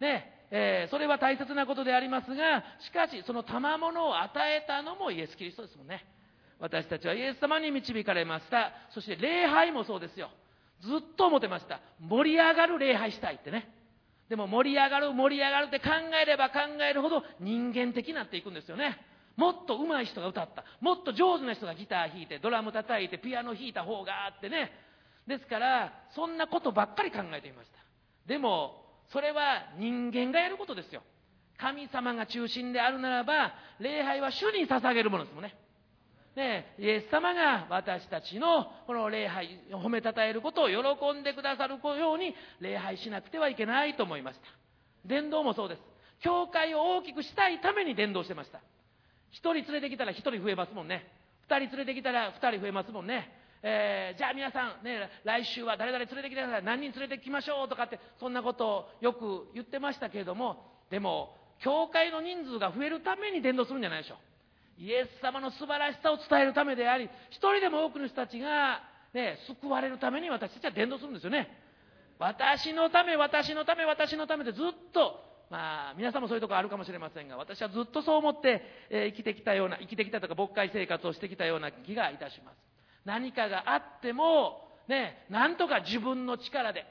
ね、え、それは大切なことでありますが、しかし、その賜物を与えたのもイエス・キリストですもんね。私たちはイエス様に導かれました。そして礼拝もそうですよ。ずっと思ってました。盛り上がる礼拝したいってね。でも盛り上がる盛り上がるって考えれば考えるほど人間的になっていくんですよね。もっと上手い人が歌った。もっと上手な人がギター弾いて、ドラム叩いて、ピアノ弾いた方があってね。ですから、そんなことばっかり考えていました。でも、それは人間がやることですよ。神様が中心であるならば、礼拝は主に捧げるものですもんね。ね、イエス様が私たちのこの礼拝、褒めたたえることを喜んでくださるように礼拝しなくてはいけないと思いました。伝道もそうです。教会を大きくしたいために伝道してました。一人連れてきたら一人増えますもんね。二人連れてきたら二人増えますもんね。えー、じゃあ皆さん、ね、来週は誰々連れてきてください。何人連れてきましょうとかって、そんなことをよく言ってましたけれども、でも、教会の人数が増えるために伝道するんじゃないでしょう。イエス様の素晴らしさを伝えるためであり、一人でも多くの人たちが、ね、救われるために私たちは伝道するんですよね。私のため、私のため、私のためでずっと、まあ、皆さんもそういうところあるかもしれませんが、私はずっとそう思って、えー、生きてきたような、生きてきたとか、牧会生活をしてきたような気がいたします。何かがあっても、ね、なんとか自分の力で、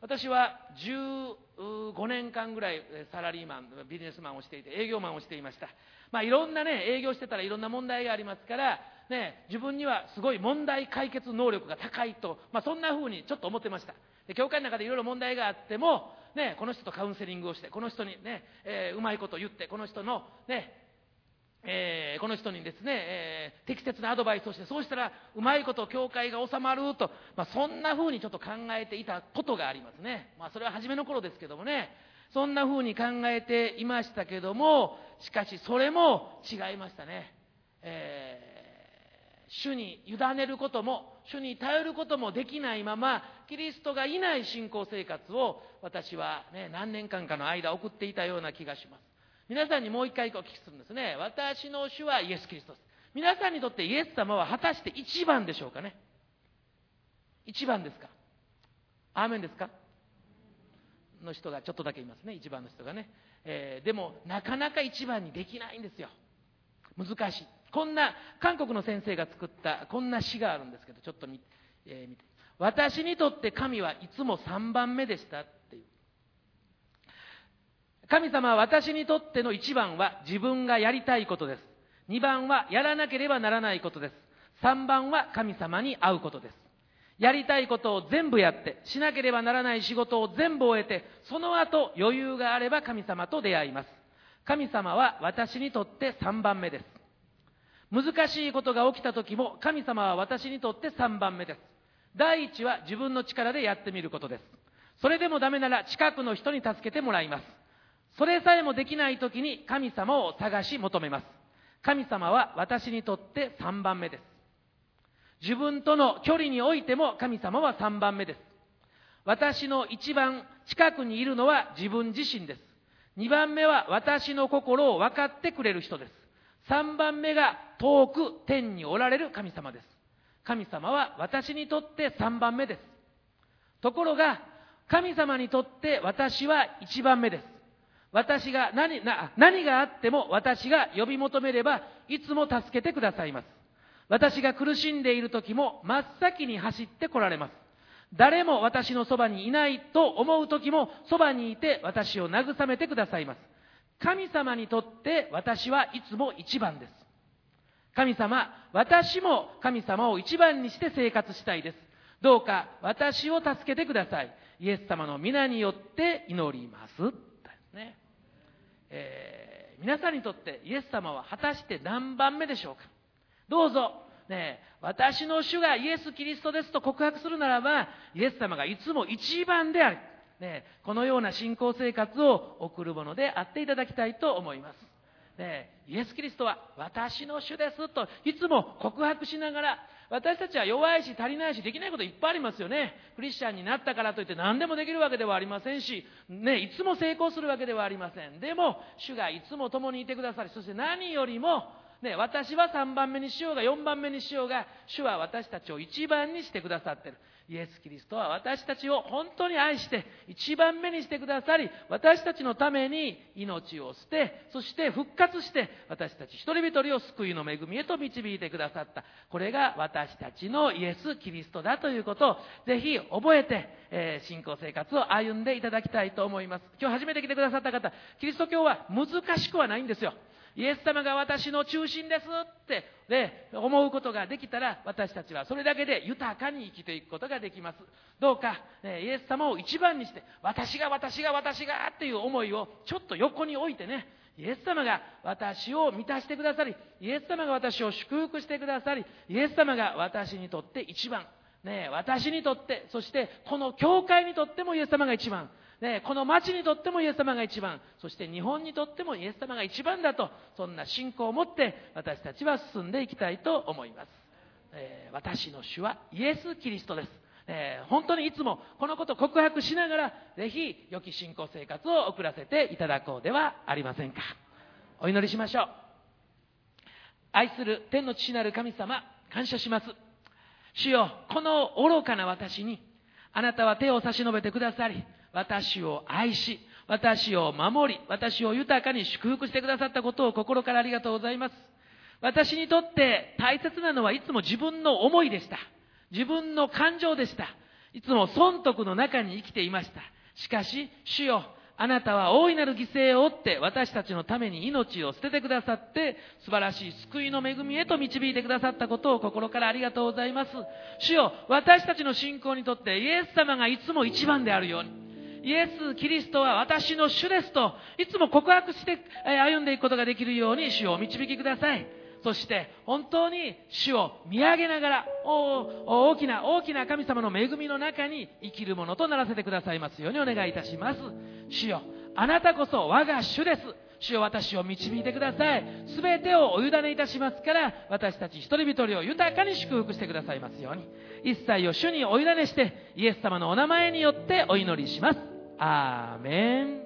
私は15年間ぐらいサラリーマン、ビジネスマンをしていて、営業マンをしていました。まあ、いろんなね、営業してたらいろんな問題がありますから、ね、自分にはすごい問題解決能力が高いと、まあ、そんな風にちょっと思ってました。で教会の中でいろいろ問題があっても、ね、この人とカウンセリングをして、この人にね、えー、うまいこと言って、この人のね、えー、この人にですね、えー、適切なアドバイスをして、そうしたらうまいこと教会が収まると、まあ、そんな風にちょっと考えていたことがありますね。まあ、それは初めの頃ですけどもね、そんな風に考えていましたけども、しかしそれも違いましたね。えー、主に委ねることも、主に頼ることもできないまま、キリストがいない信仰生活を私はね、何年間かの間送っていたような気がします。皆さんにもう一回お聞きするんですね。私の主はイエス・キリストです。皆さんにとってイエス様は果たして一番でしょうかね一番ですか？アーメンですか？の人がちょっとだけいますね。一番の人がね。えー、でも、なかなか一番にできないんですよ。難しい。こんな、韓国の先生が作ったこんな詩があるんですけど、ちょっと見,、えー、見て。私にとって神はいつも3番目でした。神様は私にとっての一番は自分がやりたいことです。二番はやらなければならないことです。三番は神様に会うことです。やりたいことを全部やって、しなければならない仕事を全部終えて、その後余裕があれば神様と出会います。神様は私にとって三番目です。難しいことが起きた時も神様は私にとって三番目です。第一は自分の力でやってみることです。それでもダメなら近くの人に助けてもらいます。それさえもできない時に神様を探し求めます。神様は私にとって3番目です。自分との距離においても神様は3番目です。私の一番近くにいるのは自分自身です。2番目は私の心を分かってくれる人です。3番目が遠く天におられる神様です。神様は私にとって3番目です。ところが、神様にとって私は1番目です。私が何な何があっても私が呼び求めればいつも助けてくださいます。私が苦しんでいる時も真っ先に走って来られます。誰も私のそばにいないと思う時もそばにいて私を慰めてくださいます。神様にとって私はいつも一番です。神様、私も神様を一番にして生活したいです。どうか私を助けてください。イエス様の皆によって祈ります。ねえー、皆さんにとってイエス様は果たして何番目でしょうか？どうぞ、ね、私の主がイエス・キリストですと告白するならば、イエス様がいつも一番である。ね、このような信仰生活を送るものであっていただきたいと思います。ね、イエス・キリストは私の主ですといつも告白しながら私たちは弱いし足りないしできないこといっぱいありますよね。クリスチャンになったからといって何でもできるわけではありませんし、ね、いつも成功するわけではありません。でも主がいつも共にいてくださりそして何よりもね、私は3番目にしようが4番目にしようが主は私たちを1番にしてくださってる。イエス・キリストは私たちを本当に愛して一番目にしてくださり私たちのために命を捨てそして復活して私たち一人一人を救いの恵みへと導いてくださった。これが私たちのイエス・キリストだということをぜひ覚えて、えー、信仰生活を歩んでいただきたいと思います。今日初めて来てくださった方キリスト教は難しくはないんですよ。イエス様が私の中心ですって、ね、思うことができたら私たちはそれだけで豊かに生きていくことができます。どうか、ね、イエス様を一番にして私が私が私がっていう思いをちょっと横に置いてねイエス様が私を満たしてくださりイエス様が私を祝福してくださりイエス様が私にとって一番ね、私にとってそしてこの教会にとってもイエス様が一番。ね、この町にとってもイエス様が一番、そして日本にとってもイエス様が一番だと、そんな信仰を持って私たちは進んでいきたいと思います。えー、私の主はイエス・キリストです。えー、本当にいつもこのことを告白しながら、ぜひ良き信仰生活を送らせていただこうではありませんか。お祈りしましょう。愛する天の父なる神様、感謝します。主よ、この愚かな私に、あなたは手を差し伸べてくださり、私を愛し、私を守り、私を豊かに祝福してくださったことを心からありがとうございます。私にとって大切なのはいつも自分の思いでした。自分の感情でした。いつも損得の中に生きていました。しかし、主よ、あなたは大いなる犠牲を負って私たちのために命を捨ててくださって素晴らしい救いの恵みへと導いてくださったことを心からありがとうございます。主よ、私たちの信仰にとってイエス様がいつも一番であるように、イエス・キリストは私の主ですと、いつも告白して歩んでいくことができるように主をお導きください。そして本当に主を見上げながら大きな大きな神様の恵みの中に生きるものとならせてくださいますようにお願いいたします。主よ、あなたこそ我が主です。主よ私を導いてください。すべてをお委ねいたしますから、私たち一人一人を豊かに祝福してくださいますように。一切を主にお委ねして、イエス様のお名前によってお祈りします。アーメン